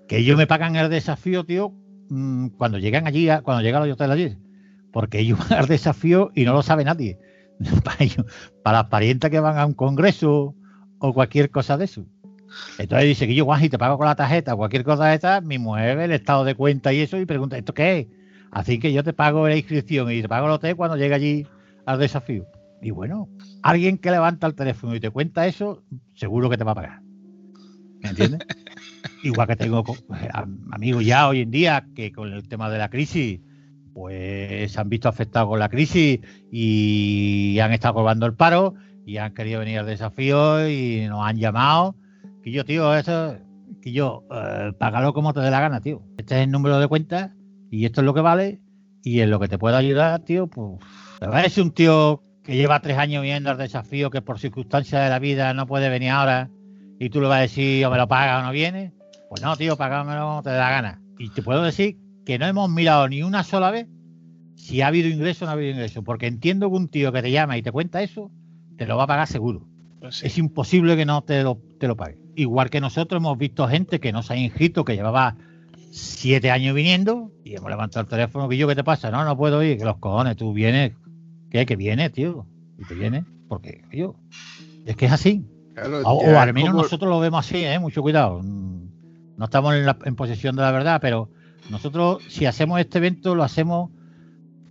que ellos me pagan el desafío, tío, mm, cuando llegan allí, cuando llegan los hoteles allí. Porque ellos van al desafío y no lo sabe nadie. Para, ellos- para las parientas que van a un congreso o cualquier cosa de eso. Entonces dice que yo, Juan, si te pago con la tarjeta, cualquier cosa de esta, mi mujer ve el estado de cuenta y eso y pregunta, ¿esto qué es? Así que yo te pago la inscripción y te pago el hotel cuando llegue allí al desafío. Y bueno, alguien que levanta el teléfono y te cuenta eso, seguro que te va a pagar. ¿Me entiendes? Igual que tengo am- amigos ya hoy en día que con el tema de la crisis, pues se han visto afectados con la crisis y han estado cobrando el paro y han querido venir al desafío y nos han llamado. Que yo, tío, eso, que yo, eh, págalo como te dé la gana, tío. Este es el número de cuenta y esto es lo que vale y en lo que te pueda ayudar, tío, pues. Un tío que lleva tres años viendo al desafío, que por circunstancias de la vida no puede venir ahora y tú le vas a decir o me lo paga o no viene. Pues no, tío, págamelo como te dé la gana. Y te puedo decir que no hemos mirado ni una sola vez si ha habido ingreso o no ha habido ingreso, porque entiendo que un tío que te llama y te cuenta eso, te lo va a pagar seguro. Pues sí. Es imposible que no te lo, te lo pague. Igual que nosotros hemos visto gente que no se ha inscrito, que llevaba siete años viniendo y hemos levantado el teléfono. ¿Y yo qué te pasa? No, no puedo ir. Que los cojones, tú vienes. ¿Qué? Que vienes, tío. Y te vienes. Porque, yo. Es que es así. claro, O, al menos como- nosotros lo vemos así, ¿eh? Mucho cuidado. Mm, No estamos en, la- en posesión de la verdad, pero nosotros, si hacemos este evento, lo hacemos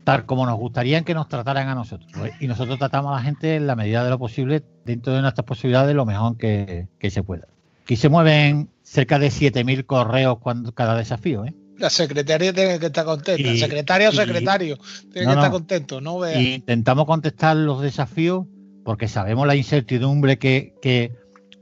tal como nos gustaría que nos trataran a nosotros. ¿eh? Y nosotros tratamos a la gente en la medida de lo posible, dentro de nuestras posibilidades, lo mejor que, que se pueda. Aquí se mueven cerca de 7.000 correos cuando, cada desafío, ¿eh? La secretaria tiene que estar contenta. Y- Secretaria o y- secretario tiene No, que estar contento, no. Y intentamos contestar los desafíos porque sabemos la incertidumbre que, que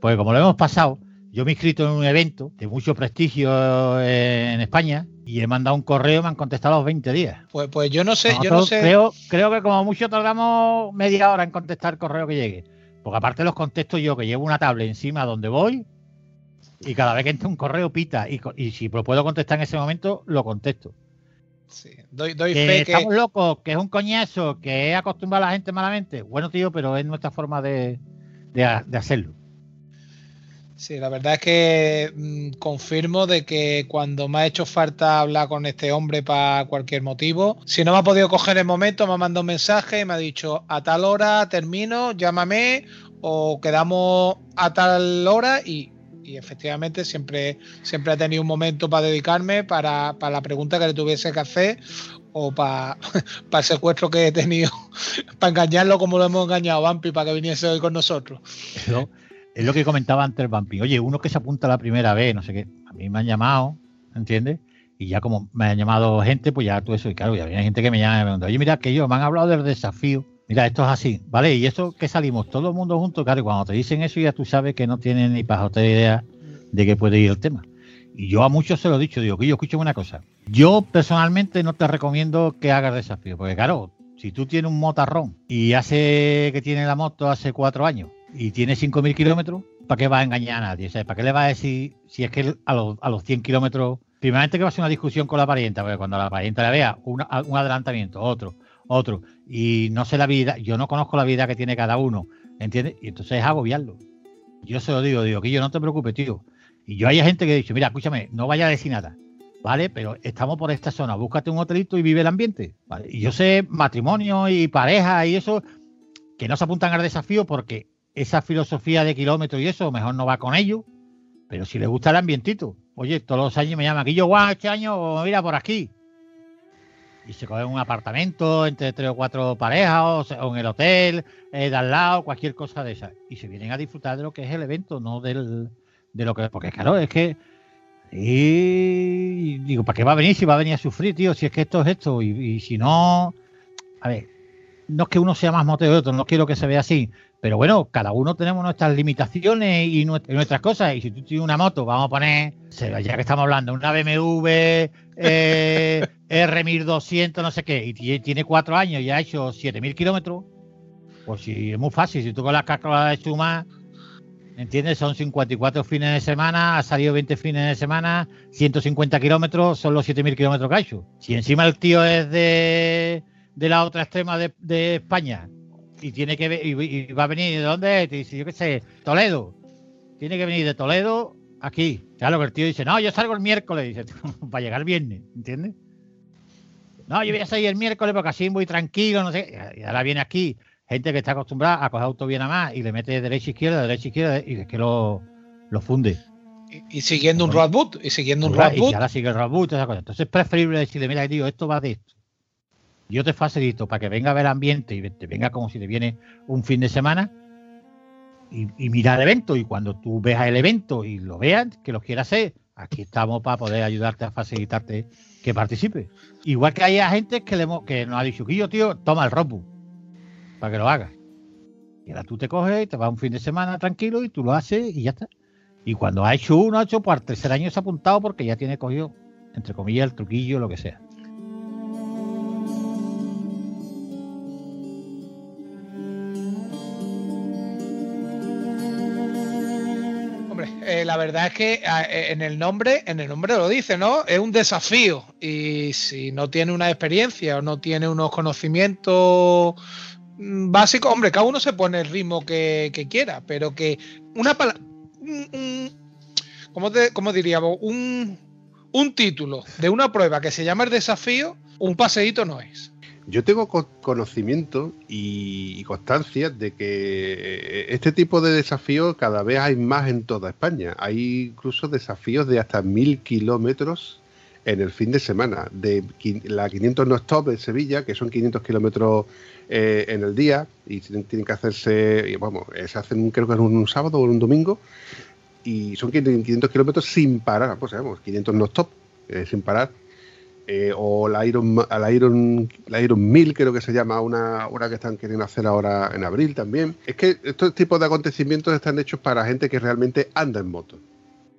pues como lo hemos pasado, yo me he inscrito en un evento de mucho prestigio en España y he mandado un correo y me han contestado a los 20 días. Pues, pues yo no sé, yo no sé. Creo, creo que como mucho tardamos media hora en contestar el correo que llegue. Porque aparte los contesto yo, que llevo una tablet encima donde voy y cada vez que entra un correo pita y, si lo puedo contestar en ese momento, lo contesto. Sí, doy, doy Que fe que. estamos locos, que es un coñazo, que es acostumbrar a la gente malamente. Bueno, tío, pero es nuestra forma de, de- de hacerlo. Sí, la verdad es que mm, confirmo de que cuando me ha hecho falta hablar con este hombre para cualquier motivo, si no me ha podido coger el momento, me ha mandado un mensaje y me ha dicho a tal hora termino, llámame o quedamos a tal hora y, y efectivamente siempre, siempre ha tenido un momento para dedicarme para, para la pregunta que le tuviese que hacer o para, para el secuestro que he tenido, para engañarlo como lo hemos engañado a Vampi para que viniese hoy con nosotros. Es lo que comentaba antes el Vampi. Oye, uno que se apunta la primera vez, no sé qué. A mí me han llamado, ¿entiendes? Y ya como me han llamado gente, pues ya tú eso, y claro, ya viene gente que me llama y me pregunta, oye, mira, que yo, me han hablado del desafío. Mira, esto es así, ¿vale? Y eso que salimos todo el mundo juntos, claro, cuando te dicen eso ya tú sabes que no tienen ni pajota idea de qué puede ir el tema. Y yo a muchos se lo he dicho, digo, que yo escucho una cosa. Yo personalmente no te recomiendo que hagas desafío, porque claro, si tú tienes un motarrón y hace que tiene la moto hace cuatro años y tiene 5.000 kilómetros, ¿para qué va a engañar a nadie? O sea, ¿Para qué le va a decir si es que a los, a los 100 kilómetros primeramente que va a ser una discusión con la parienta, porque cuando la parienta le vea una- un adelantamiento, otro, otro, y no sé la vida, yo no conozco la vida que tiene cada uno, ¿entiendes? Y entonces es agobiarlo. Yo se lo digo, digo, que yo no te preocupes, tío. Y yo hay gente que ha dicho, mira, escúchame, no vaya a decir nada, ¿vale? Pero estamos por esta zona, búscate un hotelito y vive el ambiente, ¿vale? Y yo sé matrimonio y pareja y eso, que no se apuntan al desafío porque esa filosofía de kilómetros y eso, mejor no va con ellos, pero si les gusta el ambientito. Oye, todos los años me llaman aquí, yo, guau, este año, mira por aquí. Y se cogen un apartamento entre tres o cuatro parejas o, en el hotel, eh, de al lado, cualquier cosa de esa. Y se vienen a disfrutar de lo que es el evento, no del, de lo que. Porque claro, es que. Digo, ¿para qué va a venir si va a venir a sufrir, tío? Si es que esto es esto. Y, si no. A ver, no es que uno sea más motero de otro, no quiero que se vea así. Pero bueno, cada uno tenemos nuestras limitaciones y nuest- y nuestras cosas. Y si tú tienes una moto, vamos a poner, ya que estamos hablando, una BMW eh, R1200, no sé qué, y tie- tiene cuatro años y ha hecho 7000 kilómetros, pues sí, es muy fácil. Si tú con las calculadoras de suma, ¿entiendes? Son 54 fines de semana, ha salido 20 fines de semana, 150 kilómetros, son los 7000 kilómetros que ha hecho. Si encima el tío es de, de la otra extrema de, de España y tiene que y, y va a venir de dónde? Te dice, yo qué sé, Toledo. Tiene que venir de Toledo aquí. Claro que el tío dice, no, yo salgo el miércoles, dice, para llegar el viernes, ¿entiendes? No, yo voy a salir el miércoles porque así voy tranquilo, no sé. Y ahora viene aquí gente que está acostumbrada a coger auto bien a más y le mete derecha izquierda, derecha izquierda y es que lo, lo funde. Y, y siguiendo un roadbook, y siguiendo un ¿verdad? Y roadbook. si ahora sigue el roadbook, todas esas cosas. Entonces es preferible decirle, mira, tío, esto va de esto. Yo te facilito para que venga a ver ambiente y te venga como si te viene un fin de semana y, mira el evento. Y cuando tú veas el evento y lo veas, que lo quieras hacer, aquí estamos para poder ayudarte a facilitarte que participe. Igual que hay gente que, le, que nos ha dicho, yo, tío, toma el roadbook para que lo hagas. Y ahora tú te coges te vas un fin de semana tranquilo y tú lo haces y ya está. Y cuando ha hecho uno, ha hecho, pues al tercer año se ha apuntado porque ya tiene cogido, entre comillas, el truquillo, lo que sea. Eh, la verdad es que ah, eh, en el nombre, en el nombre lo dice, ¿no? Es un desafío. Y si no tiene una experiencia o no tiene unos conocimientos mm, básicos, hombre, cada uno se pone el ritmo que, quiera, pero que una palabra. ¿Cómo, te- cómo diríamos? Un, un título de una prueba que se llama el desafío, un paseíto no es. Yo tengo co- conocimiento y, constancia de que este tipo de desafíos cada vez hay más en toda España. Hay incluso desafíos de hasta mil kilómetros en el fin de semana. De la 500 no stop en Sevilla, que son 500 kilómetros eh, en el día, y tienen, que hacerse, y vamos, eh, se hacen creo que en un sábado o en un domingo, y son 500 500 kilómetros sin parar, pues sabemos, 500 no stop, eh, sin parar eh, o la Iron, la Iron la Iron 1000 creo que se llama una, una que están queriendo hacer ahora en abril también. Es que estos tipos de acontecimientos están hechos para gente que realmente anda en moto.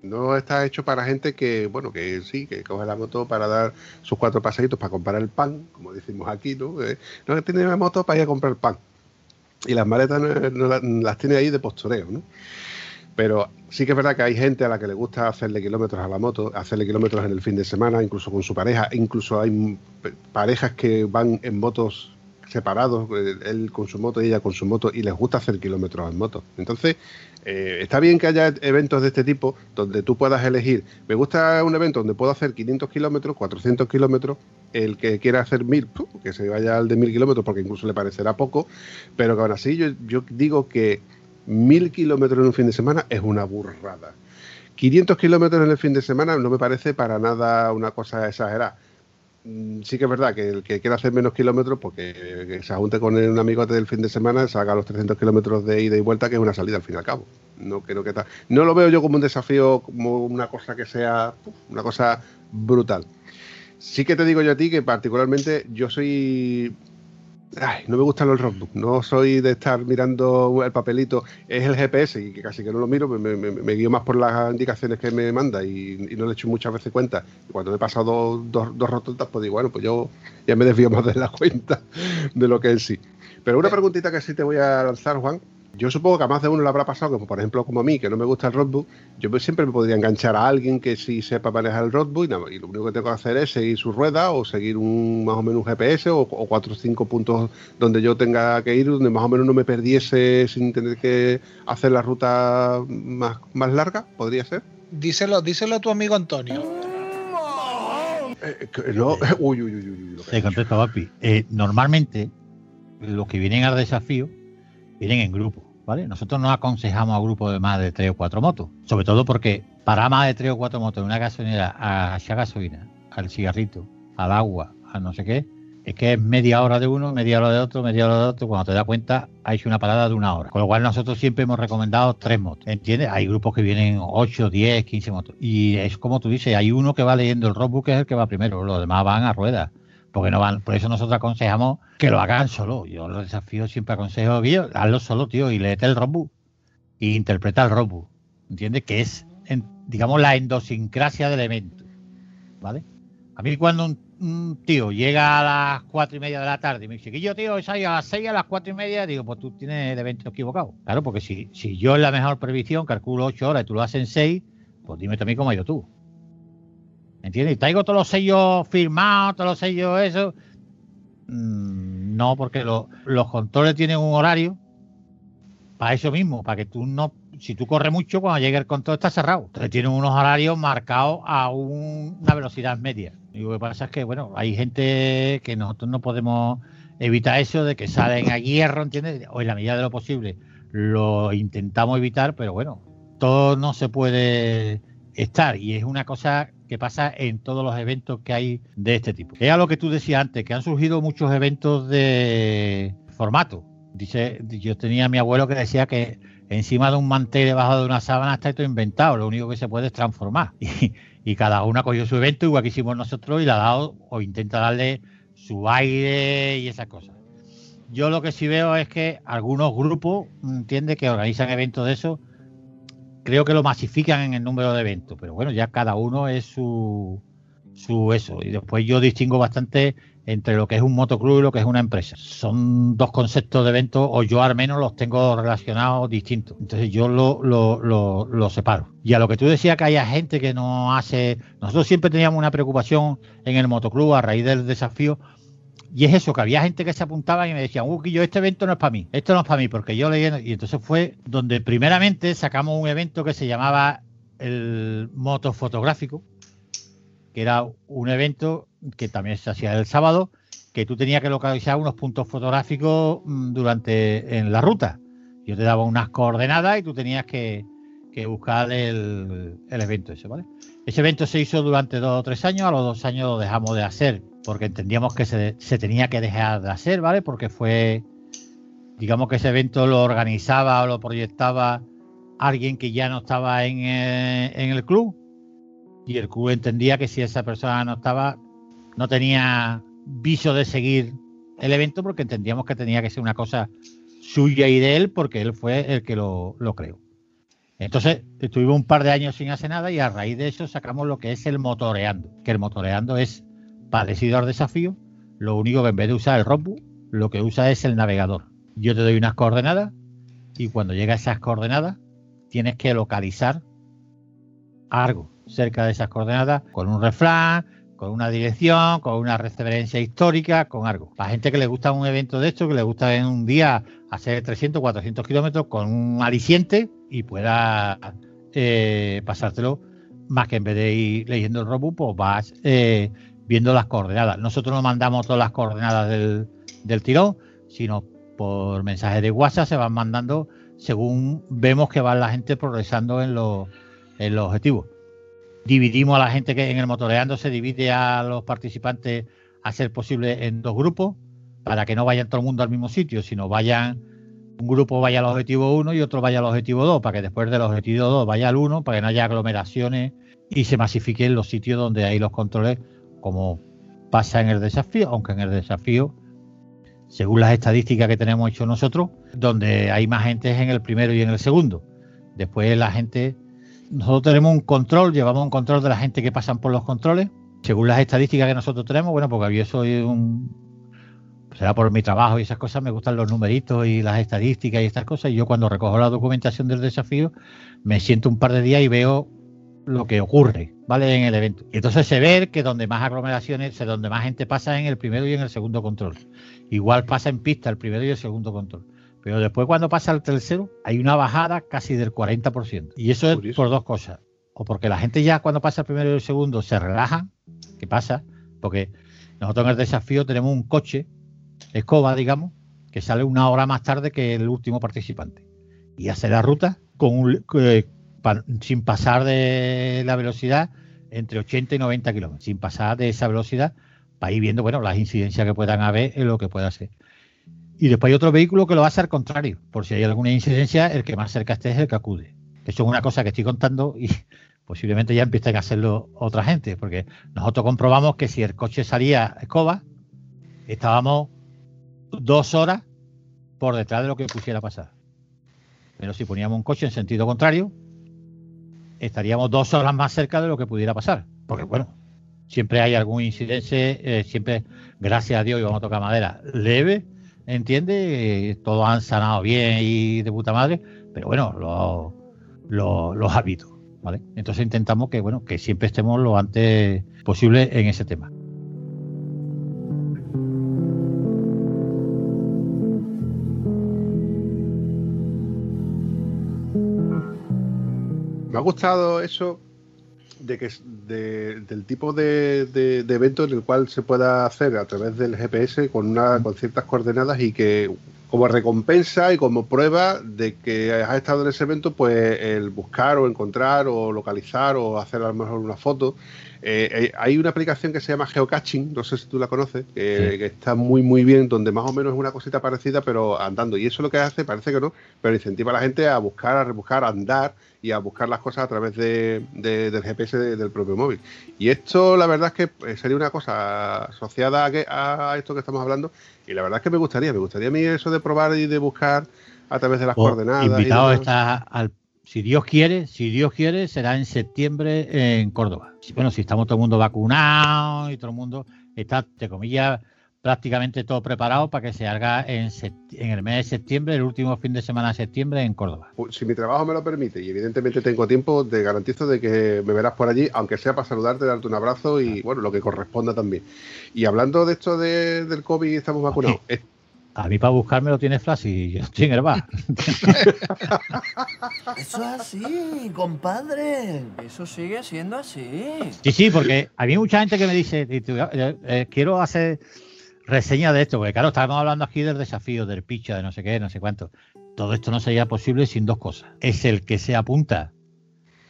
No está hecho para gente que bueno que sí que coge la moto para dar sus cuatro paseitos para comprar el pan como decimos aquí no Eh, no que tiene la moto para ir a comprar pan. Y las maletas no, no la- las tiene ahí de postureo no pero sí que es verdad que hay gente a la que le gusta hacerle kilómetros a la moto, hacerle kilómetros en el fin de semana, incluso con su pareja. Incluso hay parejas que van en motos separados, eh, él con su moto y ella con su moto, y les gusta hacer kilómetros en moto. Entonces, eh, está bien que haya eventos de este tipo donde tú puedas elegir. Me gusta un evento donde puedo hacer 500 kilómetros, 400 kilómetros. El que quiera hacer 1000, ¡pum! que se vaya al de 1000 kilómetros porque incluso le parecerá poco. Pero que aún así yo digo que 1000 kilómetros en un fin de semana es una burrada. 500 kilómetros en el fin de semana no me parece para nada una cosa exagerada. Mm, Sí que es verdad que el que quiera hacer menos kilómetros, porque que se junte con un amigote del fin de semana, se haga los 300 kilómetros de ida y vuelta, que es una salida al fin y al cabo. No creo que ta- no lo veo yo como un desafío, como una cosa que sea una cosa brutal. Sí que te digo yo a ti que particularmente yo soy Ay, no me gustan los roadbooks, no soy de estar mirando el papelito, es el GPS y que casi que no lo miro, me, me- me guío más por las indicaciones que me manda y, y no le echo muchas veces cuenta. Cuando me he pasado dos, dos, dos rotondas, pues digo, bueno, pues yo ya me desvío más de la cuenta de lo que es sí. Pero una preguntita que sí te voy a lanzar, Juan, Yo supongo que a más de uno le habrá pasado, como por ejemplo como a mí, que no me gusta el roadbook, yo siempre me podría enganchar a alguien que sí sepa manejar el roadbook y, nada, y lo único que tengo que hacer es seguir su rueda o seguir un más o menos un GPS o, o cuatro o cinco puntos donde yo tenga que ir, donde más o menos no me perdiese sin tener que hacer la ruta más, más larga, podría ser. Díselo, díselo a tu amigo Antonio. Eh, que no, uy, uy, uy, uy, uy, lo que Te contesto, papi. Eh, normalmente, los que vienen al desafío vienen en grupo, ¿vale? Nosotros no aconsejamos a grupos de más de tres o cuatro motos, sobre todo porque para más de tres o cuatro motos en una gasolinera a echar gasolina, al cigarrito, al agua, a no sé qué, es que es media hora de uno, media hora de otro, media hora de otro. Cuando te das cuenta, ha hecho una parada de una hora. Con lo cual, nosotros siempre hemos recomendado tres motos. ¿Entiendes? Hay grupos que vienen 8, 10, 15 motos. Y es como tú dices, hay uno que va leyendo el roadbook, que es el que va primero. Los demás van a ruedas. Porque no van, por eso nosotros aconsejamos que lo hagan solo. Yo los desafíos siempre aconsejo, tío, hazlo solo, tío, y léete el roadbook. Y interpreta el roadbook. ¿Entiendes? Que es, digamos, la endosincrasia del evento. ¿Vale? A mí cuando un, un tío llega a las cuatro y media de la tarde y me dice que yo, tío, es ahí a las seis, a las cuatro y media, digo, pues tú tienes el evento equivocado. Claro, porque si, si yo en la mejor previsión calculo ocho horas y tú lo haces en seis, pues dime también cómo ha ido tú. ¿Entiendes? Y traigo todos los sellos firmados, todos los sellos eso. Mm, no, porque lo- los controles tienen un horario para eso mismo, para que tú no, si tú corres mucho, cuando llegue el control está cerrado. Entonces tienen unos horarios marcados a un- una velocidad media. Y lo que pasa es que, bueno, hay gente que nosotros no podemos evitar eso de que salen a hierro, ¿entiendes? O en la medida de lo posible lo intentamos evitar, pero bueno, todo no se puede estar y es una cosa que pasa en todos los eventos que hay de este tipo. Es a lo que tú decías antes, que han surgido muchos eventos de formato. Dice, yo tenía mi abuelo que decía que encima de un mantel debajo de una sábana está todo inventado, lo único que se puede es transformar. Y, cada uno ha cogido su evento, igual que hicimos nosotros, y le ha dado o intenta darle su aire y esas cosas. Yo lo que sí veo es que algunos grupos, entiende, que organizan eventos de eso, creo que lo masifican en el número de eventos, pero bueno, ya cada uno es su, su eso. Y después yo distingo bastante entre lo que es un motoclub y lo que es una empresa. Son dos conceptos de eventos, o yo al menos los tengo relacionados distintos. Entonces yo lo, lo, lo, lo separo. Y a lo que tú decías que haya gente que no hace. Nosotros siempre teníamos una preocupación en el motoclub a raíz del desafío. Y es eso, que había gente que se apuntaba y me decían, uh, yo este evento no es para mí, esto no es para mí, porque yo leí. Y entonces fue donde primeramente sacamos un evento que se llamaba el moto fotográfico, que era un evento que también se hacía el sábado, que tú tenías que localizar unos puntos fotográficos mm, durante en la ruta. Yo te daba unas coordenadas y tú tenías que, que buscar el, el evento ese, ¿vale? Ese evento se hizo durante dos o tres años, a los dos años lo dejamos de hacer, porque entendíamos que se, se tenía que dejar de hacer, ¿vale? Porque fue, digamos que ese evento lo organizaba o lo proyectaba alguien que ya no estaba en, eh, en el club y el club entendía que si esa persona no estaba, no tenía viso de seguir el evento porque entendíamos que tenía que ser una cosa suya y de él porque él fue el que lo, lo creó. Entonces estuvimos un par de años sin hacer nada y a raíz de eso sacamos lo que es el motoreando, que el motoreando es parecido al desafío, lo único que en vez de usar el rombo, lo que usa es el navegador. Yo te doy unas coordenadas y cuando llega a esas coordenadas tienes que localizar algo cerca de esas coordenadas con un refrán, con una dirección, con una referencia histórica, con algo. Para gente que le gusta un evento de esto, que le gusta en un día hacer 300, 400 kilómetros con un aliciente y pueda eh, pasártelo más que en vez de ir leyendo el robo, pues vas eh, viendo las coordenadas. Nosotros no mandamos todas las coordenadas del, del tirón, sino por mensajes de WhatsApp se van mandando según vemos que va la gente progresando en los, en los objetivos. Dividimos a la gente que en el motoreando se divide a los participantes a ser posible en dos grupos para que no vayan todo el mundo al mismo sitio, sino vayan un grupo vaya al objetivo 1 y otro vaya al objetivo 2, para que después del objetivo 2 vaya al 1, para que no haya aglomeraciones y se masifiquen los sitios donde hay los controles, como pasa en el desafío, aunque en el desafío, según las estadísticas que tenemos hecho nosotros, donde hay más gente es en el primero y en el segundo. Después la gente, nosotros tenemos un control, llevamos un control de la gente que pasan por los controles, según las estadísticas que nosotros tenemos, bueno, porque yo soy un será por mi trabajo y esas cosas, me gustan los numeritos y las estadísticas y estas cosas. Y yo cuando recojo la documentación del desafío, me siento un par de días y veo lo que ocurre, ¿vale? En el evento. Y entonces se ve que donde más aglomeraciones, donde más gente pasa en el primero y en el segundo control. Igual pasa en pista el primero y el segundo control. Pero después cuando pasa el tercero, hay una bajada casi del 40%. Y eso es por dos cosas. O porque la gente ya cuando pasa el primero y el segundo se relaja, ¿qué pasa? Porque nosotros en el desafío tenemos un coche, escoba, digamos, que sale una hora más tarde que el último participante. Y hace la ruta eh, sin pasar de la velocidad entre 80 y 90 kilómetros, sin pasar de esa velocidad para ir viendo bueno, las incidencias que puedan haber en lo que pueda ser. Y después hay otro vehículo que lo va a hacer al contrario. Por si hay alguna incidencia, el que más cerca esté es el que acude. Eso es una cosa que estoy contando y posiblemente ya empiecen a hacerlo otra gente, porque nosotros comprobamos que si el coche salía escoba, estábamos dos horas por detrás de lo que pusiera pasar. Pero si poníamos un coche en sentido contrario, estaríamos dos horas más cerca de lo que pudiera pasar. Porque, bueno, siempre hay algún incidente, eh, siempre, gracias a Dios, y vamos a tocar madera, leve, ¿entiende? Todos han sanado bien y de puta madre, pero bueno, lo- lo- los hábitos, ¿vale? Entonces intentamos que, bueno, que siempre estemos lo antes posible en ese tema. Me ha gustado eso de que del tipo de, de- de evento en el cual se pueda hacer a través del GPS con una con ciertas coordenadas y que como recompensa y como prueba de que has estado en ese evento, pues el buscar o encontrar o localizar o hacer a lo mejor una foto. Eh, eh, hay una aplicación que se llama Geocaching, no sé si tú la conoces, que, Sí. que está muy muy bien, donde más o menos es una cosita parecida, pero andando. Y eso lo que hace, parece que no, pero incentiva a la gente a buscar, a rebuscar, a andar y a buscar las cosas a través de, de- del GPS de- del propio móvil. Y esto, la verdad es que eh, sería una cosa asociada a, que- a esto que estamos hablando. Y la verdad es que me gustaría, me gustaría a mí eso de probar y de buscar a través de las Pues, coordenadas. y invitado está al si Dios quiere, si Dios quiere, será en septiembre en Córdoba. Bueno, si estamos todo el mundo vacunado y todo el mundo está, entre comillas, prácticamente todo preparado para que se haga en, en el mes de septiembre, el último fin de semana de septiembre en Córdoba. Pues, si mi trabajo me lo permite y evidentemente tengo tiempo, te garantizo de que me verás por allí, aunque sea para saludarte, darte un abrazo y bueno, lo que corresponda también. Y hablando de esto de- del COVID, estamos vacunados. A mí para buscarme lo tiene Flash y yo estoy en el bar. Eso es así, compadre. Eso sigue siendo así. Sí, sí, porque a mí hay mucha gente que me dice, eh, eh, quiero hacer reseña de esto, porque claro, estamos hablando aquí del desafío, del picha, de no sé qué, no sé cuánto. Todo esto no sería posible sin dos cosas. Es el que se apunta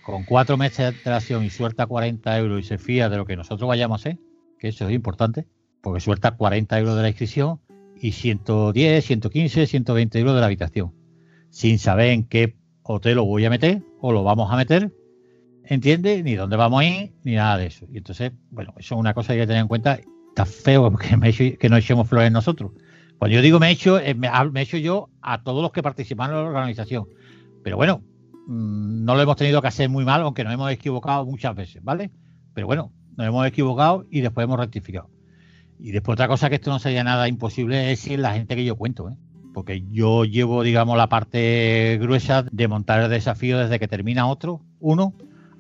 con cuatro meses de antelación y suelta 40 euros y se fía de lo que nosotros vayamos a hacer, que eso es importante, porque suelta 40 euros de la inscripción y 110, 115, 120 euros de la habitación, sin saber en qué hotel lo voy a meter o lo vamos a meter, ¿entiende? Ni dónde vamos a ir, ni nada de eso. Y entonces, bueno, eso es una cosa que hay que tener en cuenta. Está feo que, me eche- que no echemos flores nosotros. Cuando yo digo me echo, eh, me, me echo yo a todos los que participan en la organización. Pero bueno, mm, no lo hemos tenido que hacer muy mal, aunque nos hemos equivocado muchas veces, ¿vale? Pero bueno, nos hemos equivocado y después hemos rectificado. Y después otra cosa que esto no sería nada imposible es si la gente que yo cuento, ¿eh? Porque yo llevo, digamos, la parte gruesa de montar el desafío desde que termina otro, uno,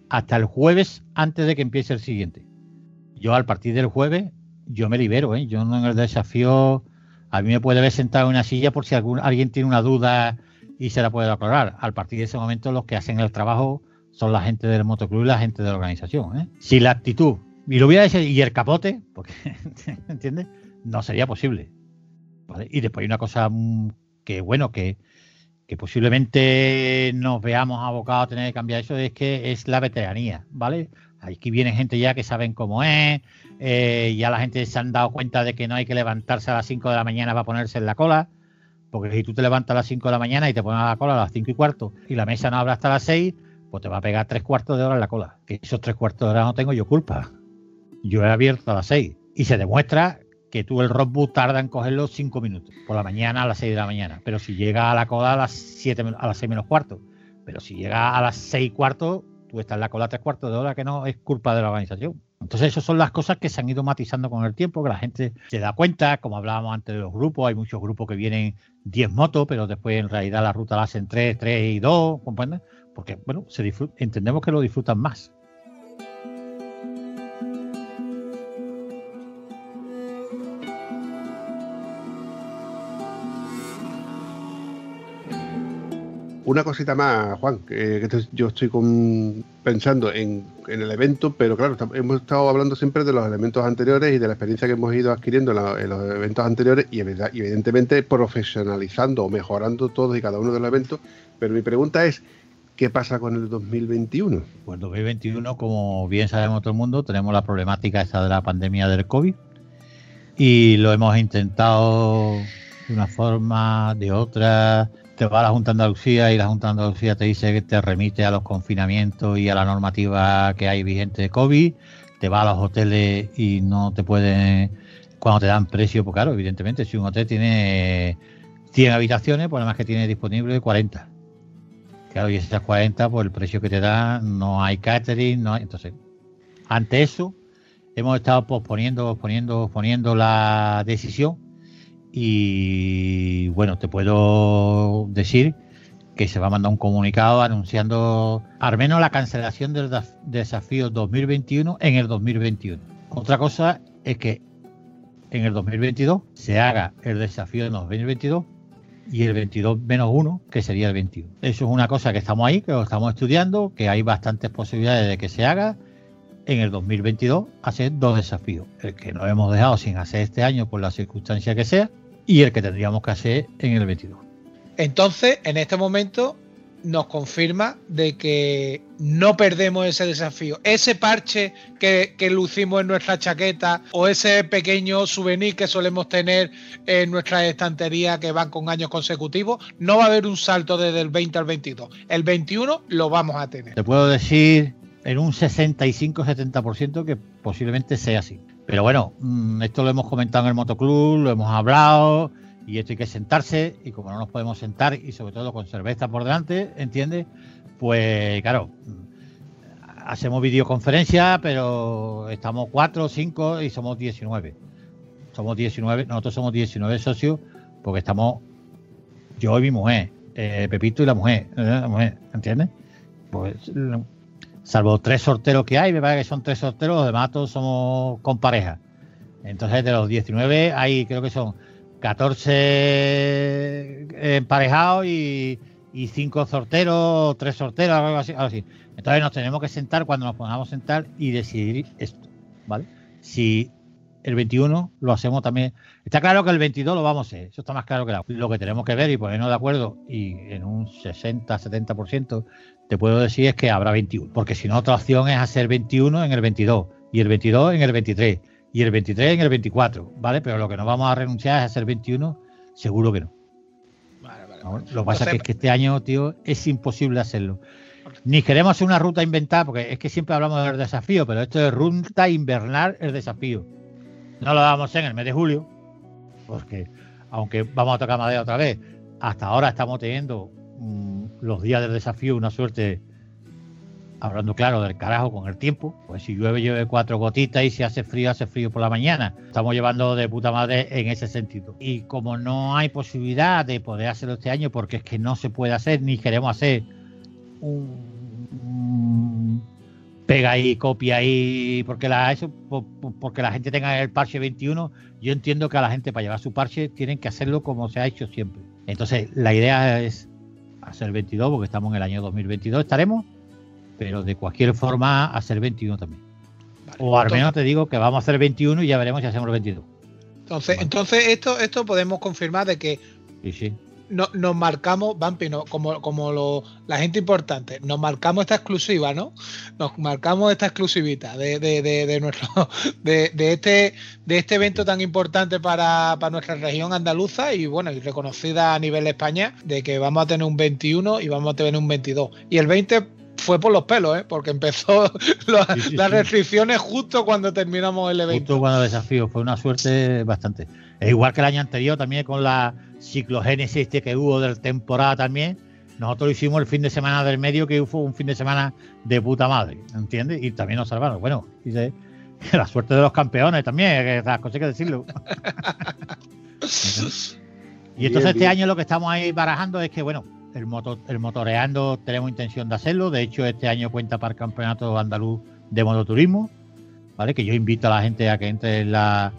hasta el jueves antes de que empiece el siguiente. Yo al partir del jueves, yo me libero, ¿eh? Yo no en el desafío, a mí me puede ver sentado en una silla por si algún, alguien tiene una duda y se la puede aclarar. Al partir de ese momento los que hacen el trabajo son la gente del motoclub y la gente de la organización. ¿eh? Si la actitud, y lo voy a decir, y el capote, porque, ¿entiendes? No sería posible. Y después hay una cosa mm, que, bueno, que, que posiblemente nos veamos abocados a tener que cambiar eso, es que es la veteranía, ¿vale? Aquí viene gente ya que saben cómo es, eh, ya la gente se han dado cuenta de que no hay que levantarse a las 5 de la mañana para ponerse en la cola, porque si tú te levantas a las 5 de la mañana y te pones a la cola a las 5 y cuarto y la mesa no abre hasta las 6, pues te va a pegar tres cuartos de hora en la cola. Que esos tres cuartos de hora no tengo yo culpa. Yo he abierto a las 6 y se demuestra que tú el rockbook tarda en cogerlo 5 minutos por la mañana a las 6 de la mañana. Pero si llega a la cola a las 7 a las 6 menos cuarto. Pero si llega a las 6 y cuarto, tú estás en la cola tres cuartos de hora que no es culpa de la organización. Entonces, esas son las cosas que se han ido matizando con el tiempo, que la gente se da cuenta, como hablábamos antes de los grupos, hay muchos grupos que vienen 10 motos, pero después en realidad la ruta la hacen 3, 3 y 2, ¿comprendes? Porque, bueno, se entendemos que lo disfrutan más. Una cosita más, Juan, que, yo estoy pensando en, el evento, pero claro, hemos estado hablando siempre de los elementos anteriores y de la experiencia que hemos ido adquiriendo en, en los eventos anteriores y, evi- y evidentemente profesionalizando o mejorando todos y cada uno de los eventos. Pero mi pregunta es, ¿qué pasa con el 2021? Pues 2021, como bien sabemos todo el mundo, tenemos la problemática esta de la pandemia del COVID y lo hemos intentado de una forma, de otra. Te va a la Junta de Andalucía y la Junta de Andalucía te dice que te remite a los confinamientos y a la normativa que hay vigente de COVID. Te va a los hoteles y no te pueden, cuando te dan precio, pues claro, evidentemente, si un hotel tiene 100 habitaciones, pues nada más que tiene disponible 40. Claro, y esas 40, por el precio que te dan, no hay catering, no hay. Entonces, ante eso, hemos estado posponiendo, posponiendo, posponiendo la decisión. Y bueno, te puedo decir que se va a mandar un comunicado anunciando al menos la cancelación del desafío 2021 en el 2021. Otra cosa es que en el 2022 se haga el desafío en 2022 y el 22 menos 1, que sería el 21. Eso es una cosa que estamos ahí, que lo estamos estudiando, que hay bastantes posibilidades de que se haga en el 2022 hacer dos desafíos. El que nos hemos dejado sin hacer este año por la circunstancia que sea y el que tendríamos que hacer en el 22. Entonces, en este momento nos confirma de que no perdemos ese desafío. Ese parche que, que lucimos en nuestra chaqueta o ese pequeño souvenir que solemos tener en nuestra estantería que van con años consecutivos, no va a haber un salto desde el 20 al 22. El 21 lo vamos a tener. Te puedo decir en un 65-70% que posiblemente sea así. Pero bueno, mm, esto lo hemos comentado en el motoclub, lo hemos hablado y esto hay que sentarse y como no nos podemos sentar y sobre todo con cerveza por delante, ¿entiendes? Pues claro, mm, hacemos videoconferencia, pero estamos 4 o 5 y somos 19. Somos 19, nosotros somos 19 socios porque estamos yo y mi mujer, eh, Pepito y la mujer, eh, la mujer, ¿entiendes? Pues l- salvo tres sorteros que hay, me parece que son tres sorteros, los demás todos somos con pareja. Entonces de los 19 hay creo que son 14 emparejados y, y 5 sorteros, tres sorteros, algo así, algo así. Entonces nos tenemos que sentar cuando nos pongamos sentar y decidir esto, ¿vale? Si el 21 lo hacemos también. Está claro que el 22 lo vamos a hacer, eso está más claro que la. Lo que tenemos que ver y ponernos de acuerdo, y en un 60-70% te puedo decir es que habrá 21. Porque si no, otra opción es hacer 21 en el 22, y el 22 en el 23, y el 23 en el 24, ¿vale? Pero lo que no vamos a renunciar es hacer 21, seguro que no. Vale, vale, ¿no? vale. Lo que pasa Entonces, es que este año, tío, es imposible hacerlo. Ni queremos hacer una ruta inventada, porque es que siempre hablamos del desafío, pero esto es ruta invernal, el desafío. No lo hacer en el mes de julio, porque aunque vamos a tocar madera otra vez, hasta ahora estamos teniendo mm, los días del desafío una suerte, hablando claro del carajo con el tiempo, pues si llueve, llueve cuatro gotitas y si hace frío, hace frío por la mañana. Estamos llevando de puta madre en ese sentido. Y como no hay posibilidad de poder hacerlo este año, porque es que no se puede hacer, ni queremos hacer un pega ahí, copia ahí, porque la, eso, po- po- porque la gente tenga el parche 21, yo entiendo que a la gente para llevar su parche tienen que hacerlo como se ha hecho siempre. Entonces, la idea es hacer 22, porque estamos en el año 2022, estaremos, pero de cualquier forma hacer 21 también. vale. O al Entonces- menos te digo que vamos a hacer 21 y ya veremos si hacemos 22. Entonces, Vale. entonces esto, esto podemos confirmar de que Sí, sí. No- nos marcamos, Vampi, no, como, como lo- la gente importante, nos marcamos esta exclusiva, ¿no? Nos marcamos esta exclusivita de, de, de, de nuestro, de, de este, de este evento tan importante para, para nuestra región andaluza y bueno, y reconocida a nivel de España, de que vamos a tener un 21 y vamos a tener un 22. Y el 20 fue por los pelos, ¿eh? Porque empezó la- Sí, sí, las sí. restricciones justo cuando terminamos el evento. Justo cuando el desafío fue una suerte bastante. Es igual que el año anterior también con la ciclogénesis este que hubo de temporada también. Nosotros hicimos el fin de semana del medio que fue un fin de semana de puta madre, ¿entiendes? Y también nos salvaron. Bueno, dice La suerte de los campeones también, las cosas hay que decirlo. y entonces este bien. año lo que estamos ahí barajando es que, bueno, el, moto, el motoreando tenemos intención de hacerlo. De hecho, este año cuenta para el Campeonato Andaluz de Mototurismo, ¿vale? Que yo invito a la gente a que entre en la,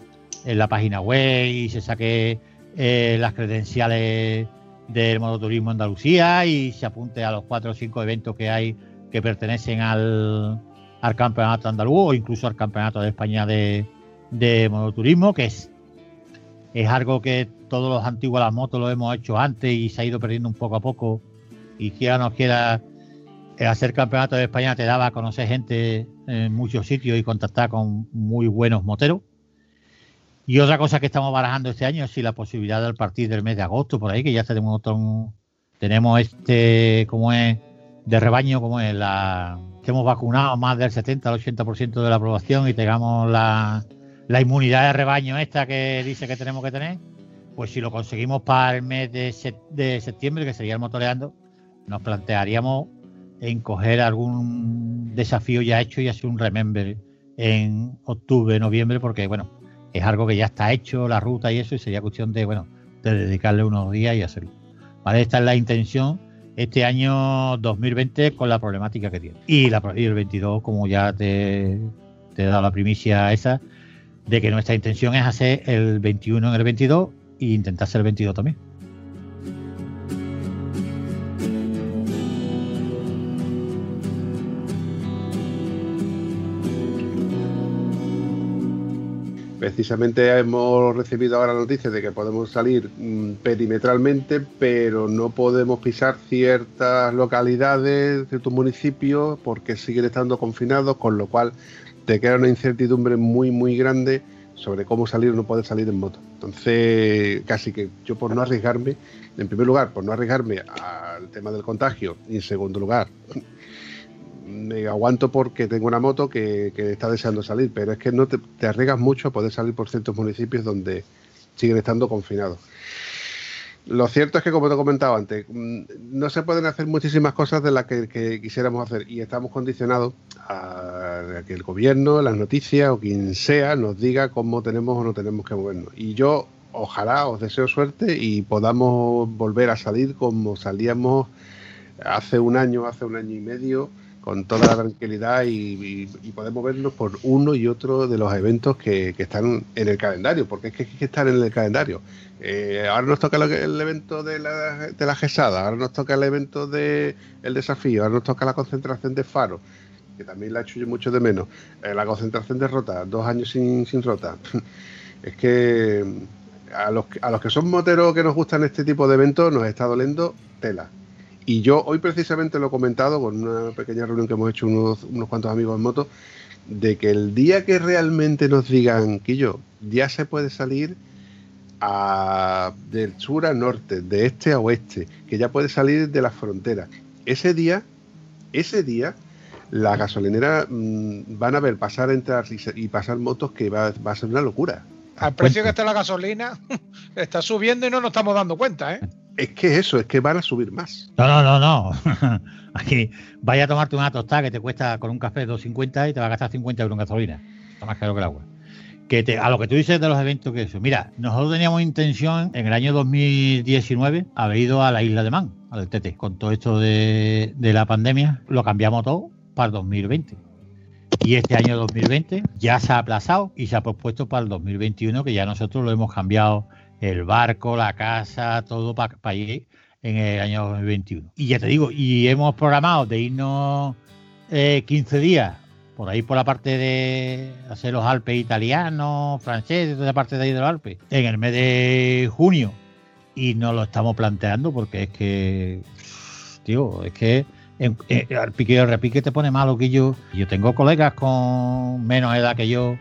en la página web y se saque eh, las credenciales del mototurismo Andalucía y se apunte a los cuatro o cinco eventos que hay que pertenecen al, al campeonato andaluz o incluso al campeonato de España de, mototurismo, que es, es algo que todos los antiguos las motos lo hemos hecho antes y se ha ido perdiendo un poco a poco. Y quiera o no quiera, hacer campeonato de España te daba a conocer gente en muchos sitios y contactar con muy buenos moteros. Y otra cosa que estamos barajando este año es si la posibilidad de a partir del mes de agosto, por ahí, que ya tenemos, otro- tenemos este, como es, de rebaño, como es la que hemos vacunado más del 70 al 80% de la población y tengamos la, la inmunidad de rebaño esta que dice que tenemos que tener, pues si lo conseguimos para el mes de, de septiembre, que sería el motoreando, nos plantearíamos en coger algún desafío ya hecho y hacer un remember en octubre, noviembre, porque bueno, es algo que ya está hecho, la ruta y eso, y sería cuestión de, bueno, de dedicarle unos días y hacerlo. ¿Vale? Esta es la intención este año 2020 con la problemática que tiene. Y, la, el 22, como ya te, te he dado la primicia esa, de que nuestra intención es hacer el 21 en el 22 e intentar hacer el 22 también. Precisamente hemos recibido ahora noticias de que podemos salir mm, perimetralmente, pero no podemos pisar ciertas localidades, ciertos municipios, porque siguen estando confinados, con lo cual te queda una incertidumbre muy, muy grande sobre cómo salir o no poder salir en moto. Entonces, casi que yo por no arriesgarme, en primer lugar, por no arriesgarme al tema del contagio, y en segundo lugar, me aguanto porque tengo una moto que, está deseando salir, pero es que no te, arriesgas mucho a poder salir por ciertos municipios donde siguen estando confinados. Lo cierto es que, como te he comentado antes, mm, no se pueden hacer muchísimas cosas de las que quisiéramos hacer y estamos condicionados a que el gobierno, las noticias o quien sea nos diga cómo tenemos o no tenemos que movernos. Y yo, ojalá, os deseo suerte y podamos volver a salir como salíamos hace un año, hace un año y medio, con toda la tranquilidad y, podemos vernos por uno y otro de los eventos que, están en el calendario, porque es que hay que estar en el calendario. Eh, ahora nos toca el evento de la, de la GESADA, ahora nos toca el evento del el desafío, ahora nos toca la concentración de Faro, que también la he hecho yo mucho de menos, eh, la concentración de Rota, dos años sin, sin Rota. es que a los, a los que son moteros que nos gustan este tipo de eventos nos está doliendo tela. Y yo hoy precisamente lo he comentado con una pequeña reunión que hemos hecho unos, unos cuantos amigos en moto, de que el día que realmente nos digan que yo ya se puede salir a, del sur a norte, de este a oeste, que ya puede salir de las fronteras, ese día, ese día, la gasolinera mm, van a ver pasar, entrar y pasar motos que va, va a ser una locura. Al precio que está la gasolina, está subiendo y no nos estamos dando cuenta, ¿eh? Es que eso, es que van a subir más. No, no, no, no. Aquí vaya a tomarte una tostada que te cuesta con un café 2.50 y te va a gastar 50 euros en gasolina. Está más caro que el agua. Que te- a lo que tú dices de los eventos que eso. Mira, nosotros teníamos intención en el año 2019 haber ido a la isla de Man, al TT. Con todo esto de, de la pandemia, lo cambiamos todo para el 2020. Y este año 2020 ya se ha aplazado y se ha pospuesto para el 2021, que ya nosotros lo hemos cambiado el barco, la casa, todo para ir en el año 2021. Y ya te digo, y hemos programado de irnos eh, 15 días por ahí por la parte de hacer los Alpes italianos, franceses, toda la parte de ahí de los Alpes, en el mes de junio. Y no lo estamos planteando porque es que, tío, es que en- en- al pique y repique te pone malo que yo. Yo tengo colegas con menos edad que yo,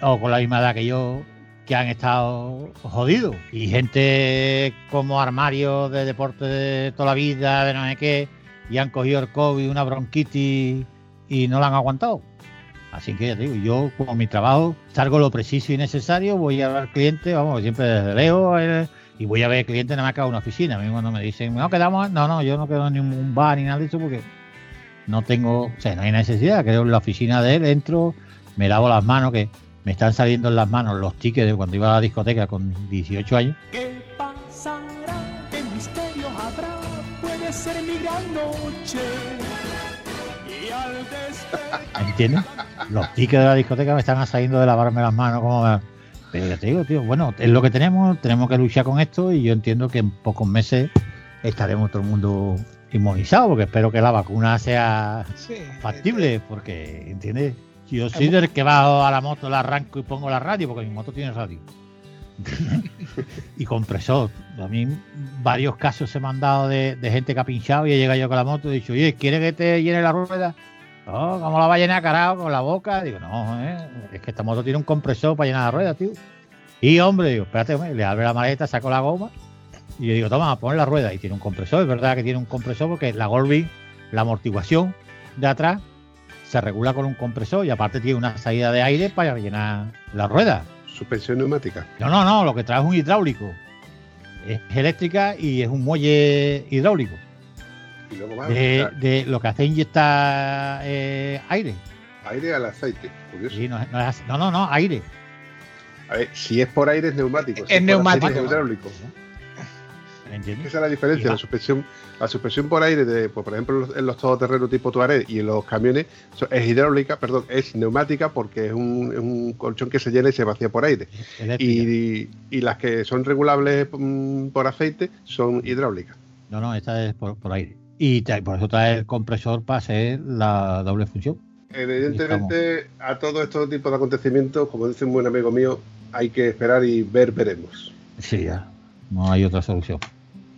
o con la misma edad que yo, que han estado jodidos. Y gente como armario de deporte de toda la vida, de no sé qué, y han cogido el COVID, una bronquitis y no la han aguantado. Así que ya digo, yo como mi trabajo salgo lo preciso y necesario, voy a ver al cliente, vamos, siempre desde lejos, eh, y voy a ver al cliente nada más que a una oficina. A mí cuando me dicen, no quedamos, no, no, yo no quedo en ningún bar ni nada de eso porque no tengo, o sea, no hay necesidad, quedo en la oficina de él, entro, me lavo las manos, que me están saliendo en las manos los tickets de cuando iba a la discoteca con 18 años. ¿Qué pasará? ¿Qué misterio habrá? Puede ser mi gran noche. Y al despertar. ¿Entiendes? Los tickets de la discoteca me están saliendo de lavarme las manos. Como me- Pero ya te digo, tío, bueno, es lo que tenemos, tenemos que luchar con esto y yo entiendo que en pocos meses estaremos todo el mundo inmunizado, porque espero que la vacuna sea Sí, factible, porque, ¿entiendes? Yo soy del que bajo a la moto, la arranco y pongo la radio, porque mi moto tiene radio. y compresor. A mí varios casos se me han dado de, de gente que ha pinchado y he llegado yo con la moto y he dicho, oye, ¿quiere que te llene la rueda? No, ¿cómo la va a llenar carado con la boca? Digo, no, ¿eh? es que esta moto tiene un compresor para llenar la rueda, tío. Y hombre, digo, espérate, hombre, le abre la maleta, saco la goma y le digo, toma, pon la rueda. Y tiene un compresor, es verdad que tiene un compresor porque la Golby, la amortiguación de atrás, se regula con un compresor y aparte tiene una salida de aire para llenar la rueda. Suspensión neumática. No, no, no, lo que trae es un hidráulico. Es eléctrica y es un muelle hidráulico. Y luego va De, lo que hace inyectar eh, aire. aire al aceite. Curioso. Sí, no, no, es no, no, no, aire. A ver, si es por aire es neumático. si Es neumático. aceite es hidráulico. ¿Entiendes? Esa es la diferencia. La suspensión, la suspensión por aire, de, pues, por ejemplo, en los- en los todoterrenos tipo Tuareg y en los camiones, es hidráulica, perdón, es neumática porque es un, es un colchón que se llena y se vacía por aire. Y, y las que son regulables mm, por aceite son hidráulicas. No, no, esta es por, por aire. Y trae- por eso trae el compresor para hacer la doble función. Evidentemente, a todo este tipo de acontecimientos, como dice un buen amigo mío, hay que esperar y ver, veremos. Sí, ya. No hay otra solución.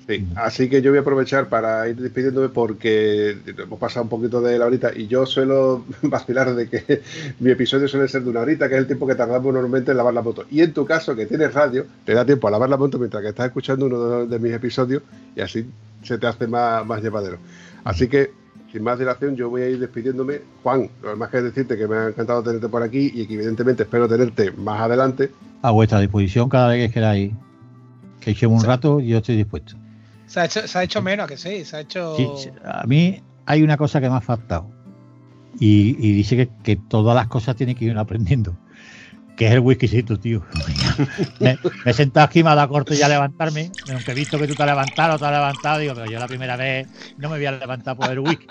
Sí, así que yo voy a aprovechar para ir despidiéndome porque hemos pasado un poquito de la horita y yo suelo vacilar de que mi episodio suele ser de una horita, que es el tiempo que tardamos normalmente en lavar la moto. Y en tu caso, que tienes radio, te da tiempo a lavar la moto mientras que estás escuchando uno de, mis episodios y así se te hace más, más llevadero. Así que, sin más dilación, yo voy a ir despidiéndome. Juan, lo más que decirte que me ha encantado tenerte por aquí y que evidentemente espero tenerte más adelante. A vuestra disposición cada vez que queráis que echemos un rato, yo estoy dispuesto. Se ha hecho, se ha hecho menos, que sí, se ha hecho. Sí, a mí hay una cosa que me ha faltado. Y, y dice que, que todas las cosas tienen que ir aprendiendo. Que es el whiskycito, tío. me, me he sentado aquí, me ha dado corto ya a levantarme. Aunque he visto que tú te has levantado, te has levantado, digo, pero yo la primera vez no me voy a levantar por el whisky.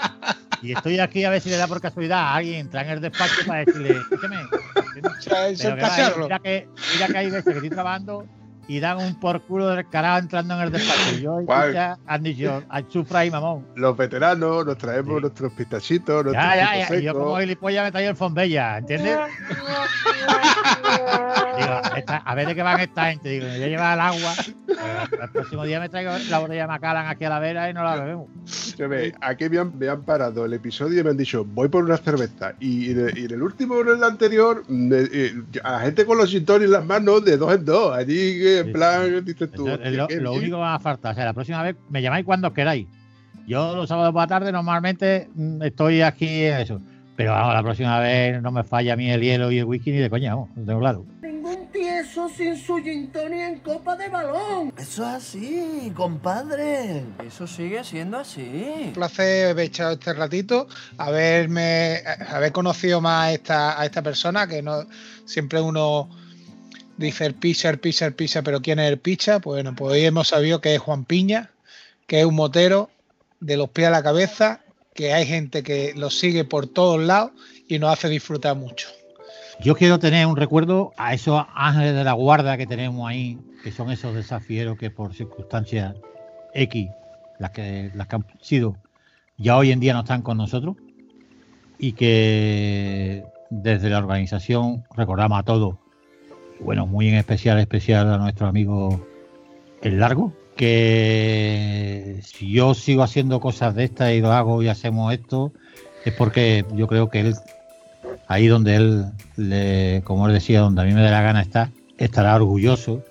Y estoy aquí a ver si le da por casualidad a alguien entrar en el despacho para decirle, escúchame. Mira, que, mira que hay veces que estoy trabajando y dan un por culo del carajo entrando en el despacho. Yo, Juan. ya han dicho, al sufra y mamón. Los veteranos nos traemos Sí. nuestros pistachitos, nuestros Ya, ya, ya. Y yo como gilipollas me traigo el Fonbella, ¿entiendes? Esta- a ver de qué van esta gente. Digo, me voy a llevar el agua. pero el próximo día me traigo la botella de Macallan aquí a la vera y no la bebemos. Aquí me han, me han parado el episodio y me han dicho, voy por una cerveza. Y, en el- y en el último, en el anterior, eh, a la gente con los sintones en las manos de dos en dos. Allí, en Sí, plan, dices tú. Entonces, lo, único que me va a faltar. O sea, la próxima vez me llamáis cuando queráis. Yo los sábados por la tarde normalmente mm, estoy aquí en eso. Pero vamos, la próxima vez no me falla a mí el hielo y el whisky ni de coña, vamos, lo tengo claro. Ningún tieso sin su gin en copa de balón. Eso es así, compadre. Eso sigue siendo así. Un placer haber echado este ratito, haberme, haber conocido más a esta, a esta persona, que no siempre uno dice el pizza, el pizza, el pizza, pero ¿quién es el pizza? Pues bueno, pues hoy hemos sabido que es Juan Piña, que es un motero de los pies a la cabeza, que hay gente que lo sigue por todos lados y nos hace disfrutar mucho. Yo quiero tener un recuerdo a esos ángeles de la guarda que tenemos ahí, que son esos desafieros que por circunstancias X, las que, las han sido, ya hoy en día no están con nosotros y que desde la organización recordamos a todos, bueno, muy en especial, especial a nuestro amigo El Largo, que si yo sigo haciendo cosas de estas y lo hago y hacemos esto, es porque yo creo que él ahí donde él, le, como él decía, donde a mí me dé la gana estar, estará orgulloso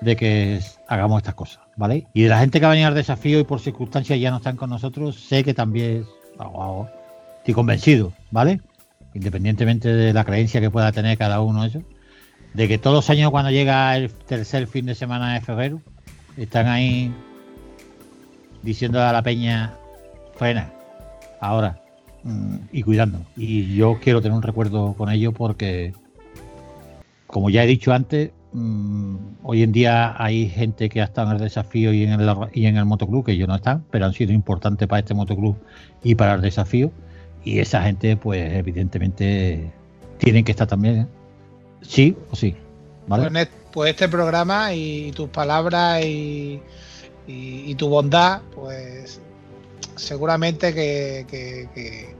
de que hagamos estas cosas, ¿vale? Y de la gente que ha venido al desafío y por circunstancias ya no están con nosotros, sé que también hago, estoy convencido, ¿vale? Independientemente de la creencia que pueda tener cada uno eso, de que todos los años cuando llega el tercer fin de semana de febrero, están ahí diciendo a la peña, frena, ahora, y cuidando. Y yo quiero tener un recuerdo con ello porque, como ya he dicho antes, mm, hoy en día hay gente que ha estado en el desafío y en el, y en el motoclub, que ellos no están, pero han sido importantes para este motoclub y para el desafío. Y esa gente, pues evidentemente, tienen que estar también, ¿eh? sí o sí. ¿vale? Pues, pues este programa y tus palabras y- y tu bondad, pues seguramente que, que- que-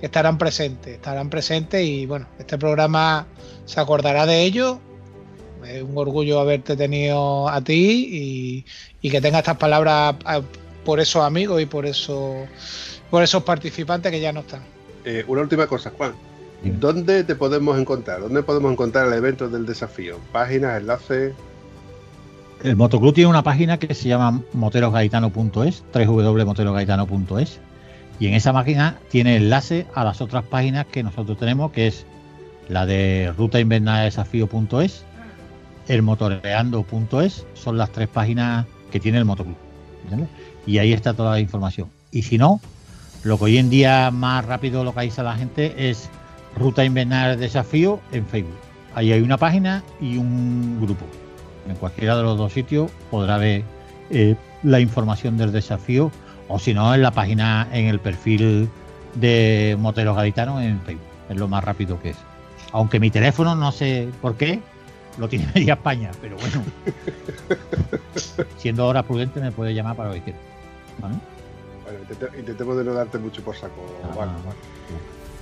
que estarán presentes, estarán presentes y bueno, este programa se acordará de ello. Es un orgullo haberte tenido a ti y, y que tenga estas palabras por esos amigos y por esos por esos participantes que ya no están. Eh, una última cosa, Juan. ¿Dónde te podemos encontrar? ¿Dónde podemos encontrar el evento del desafío? Páginas, enlaces. El motoclub tiene una página que se llama moterosgaitano.es, www.moterosgaitano.es, y en esa página tiene enlace a las otras páginas que nosotros tenemos, que es la de rutainvernaldesafío.es, el motoreando.es, son las tres páginas que tiene el motoclub. Y ahí está toda la información. Y si no, lo que hoy en día más rápido localiza la gente es Ruta Invernal Desafío en Facebook. Ahí hay una página y un grupo. En cualquiera de los dos sitios podrá ver eh, la información del desafío o si no en la página, en el perfil de Moteros Gaditanos en Facebook. Es lo más rápido que es. Aunque mi teléfono no sé por qué lo tiene media España, pero bueno. Siendo hora prudente me puede llamar para lo que quiera. ¿Vale? Bueno, intente- intentemos de no darte mucho por saco. Ah, vale.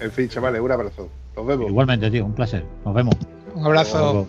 En fin, chavales, un abrazo. Nos vemos. Igualmente, tío, un placer. Nos vemos. Un abrazo.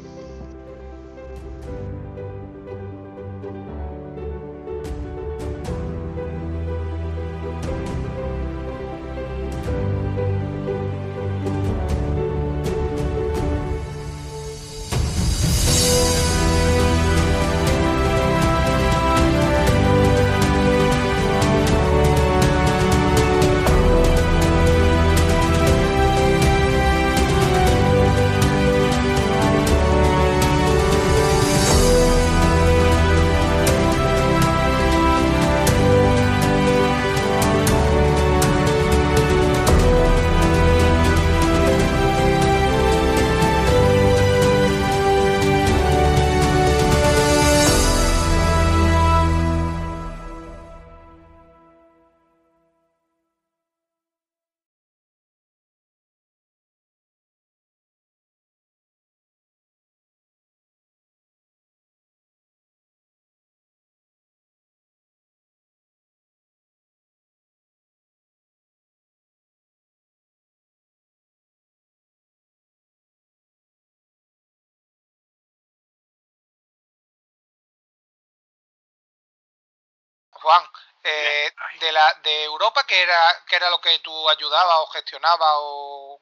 Juan, eh, de la de Europa, ¿qué era, qué era lo que tú ayudabas o gestionabas o,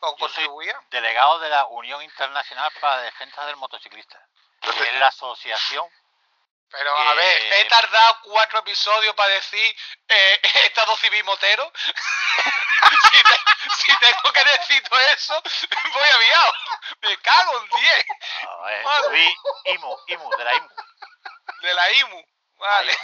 o contribuías? delegado de la Unión Internacional para la Defensa del Motociclista. que es la asociación. Pero a que- ver, he tardado cuatro episodios para decir eh, Estado Civil Motero. si, te- si tengo que decir todo eso, voy aviado. Me cago en 10 A ver, Vale. soy IMU, IMU, de la IMU. de la IMU. Vale.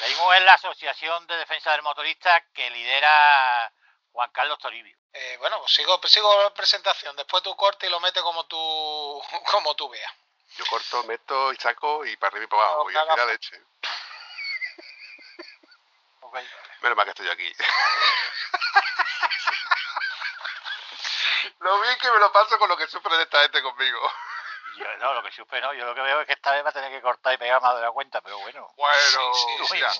La IMU es la Asociación de Defensa del Motorista que lidera Juan Carlos Toribio. Eh, bueno, pues sigo, sigo la presentación. Después tú cortes y lo metes como tú, como tú veas. Yo corto, meto y saco y para arriba y para abajo. No, y al final leche. Ok. Menos mal que estoy aquí. lo bien que me lo paso con lo que sufre esta gente conmigo. Yo, no, lo que supe no, yo lo que veo es que esta vez va a tener que cortar y pegar más de la cuenta, pero bueno. Bueno, Sí, mira.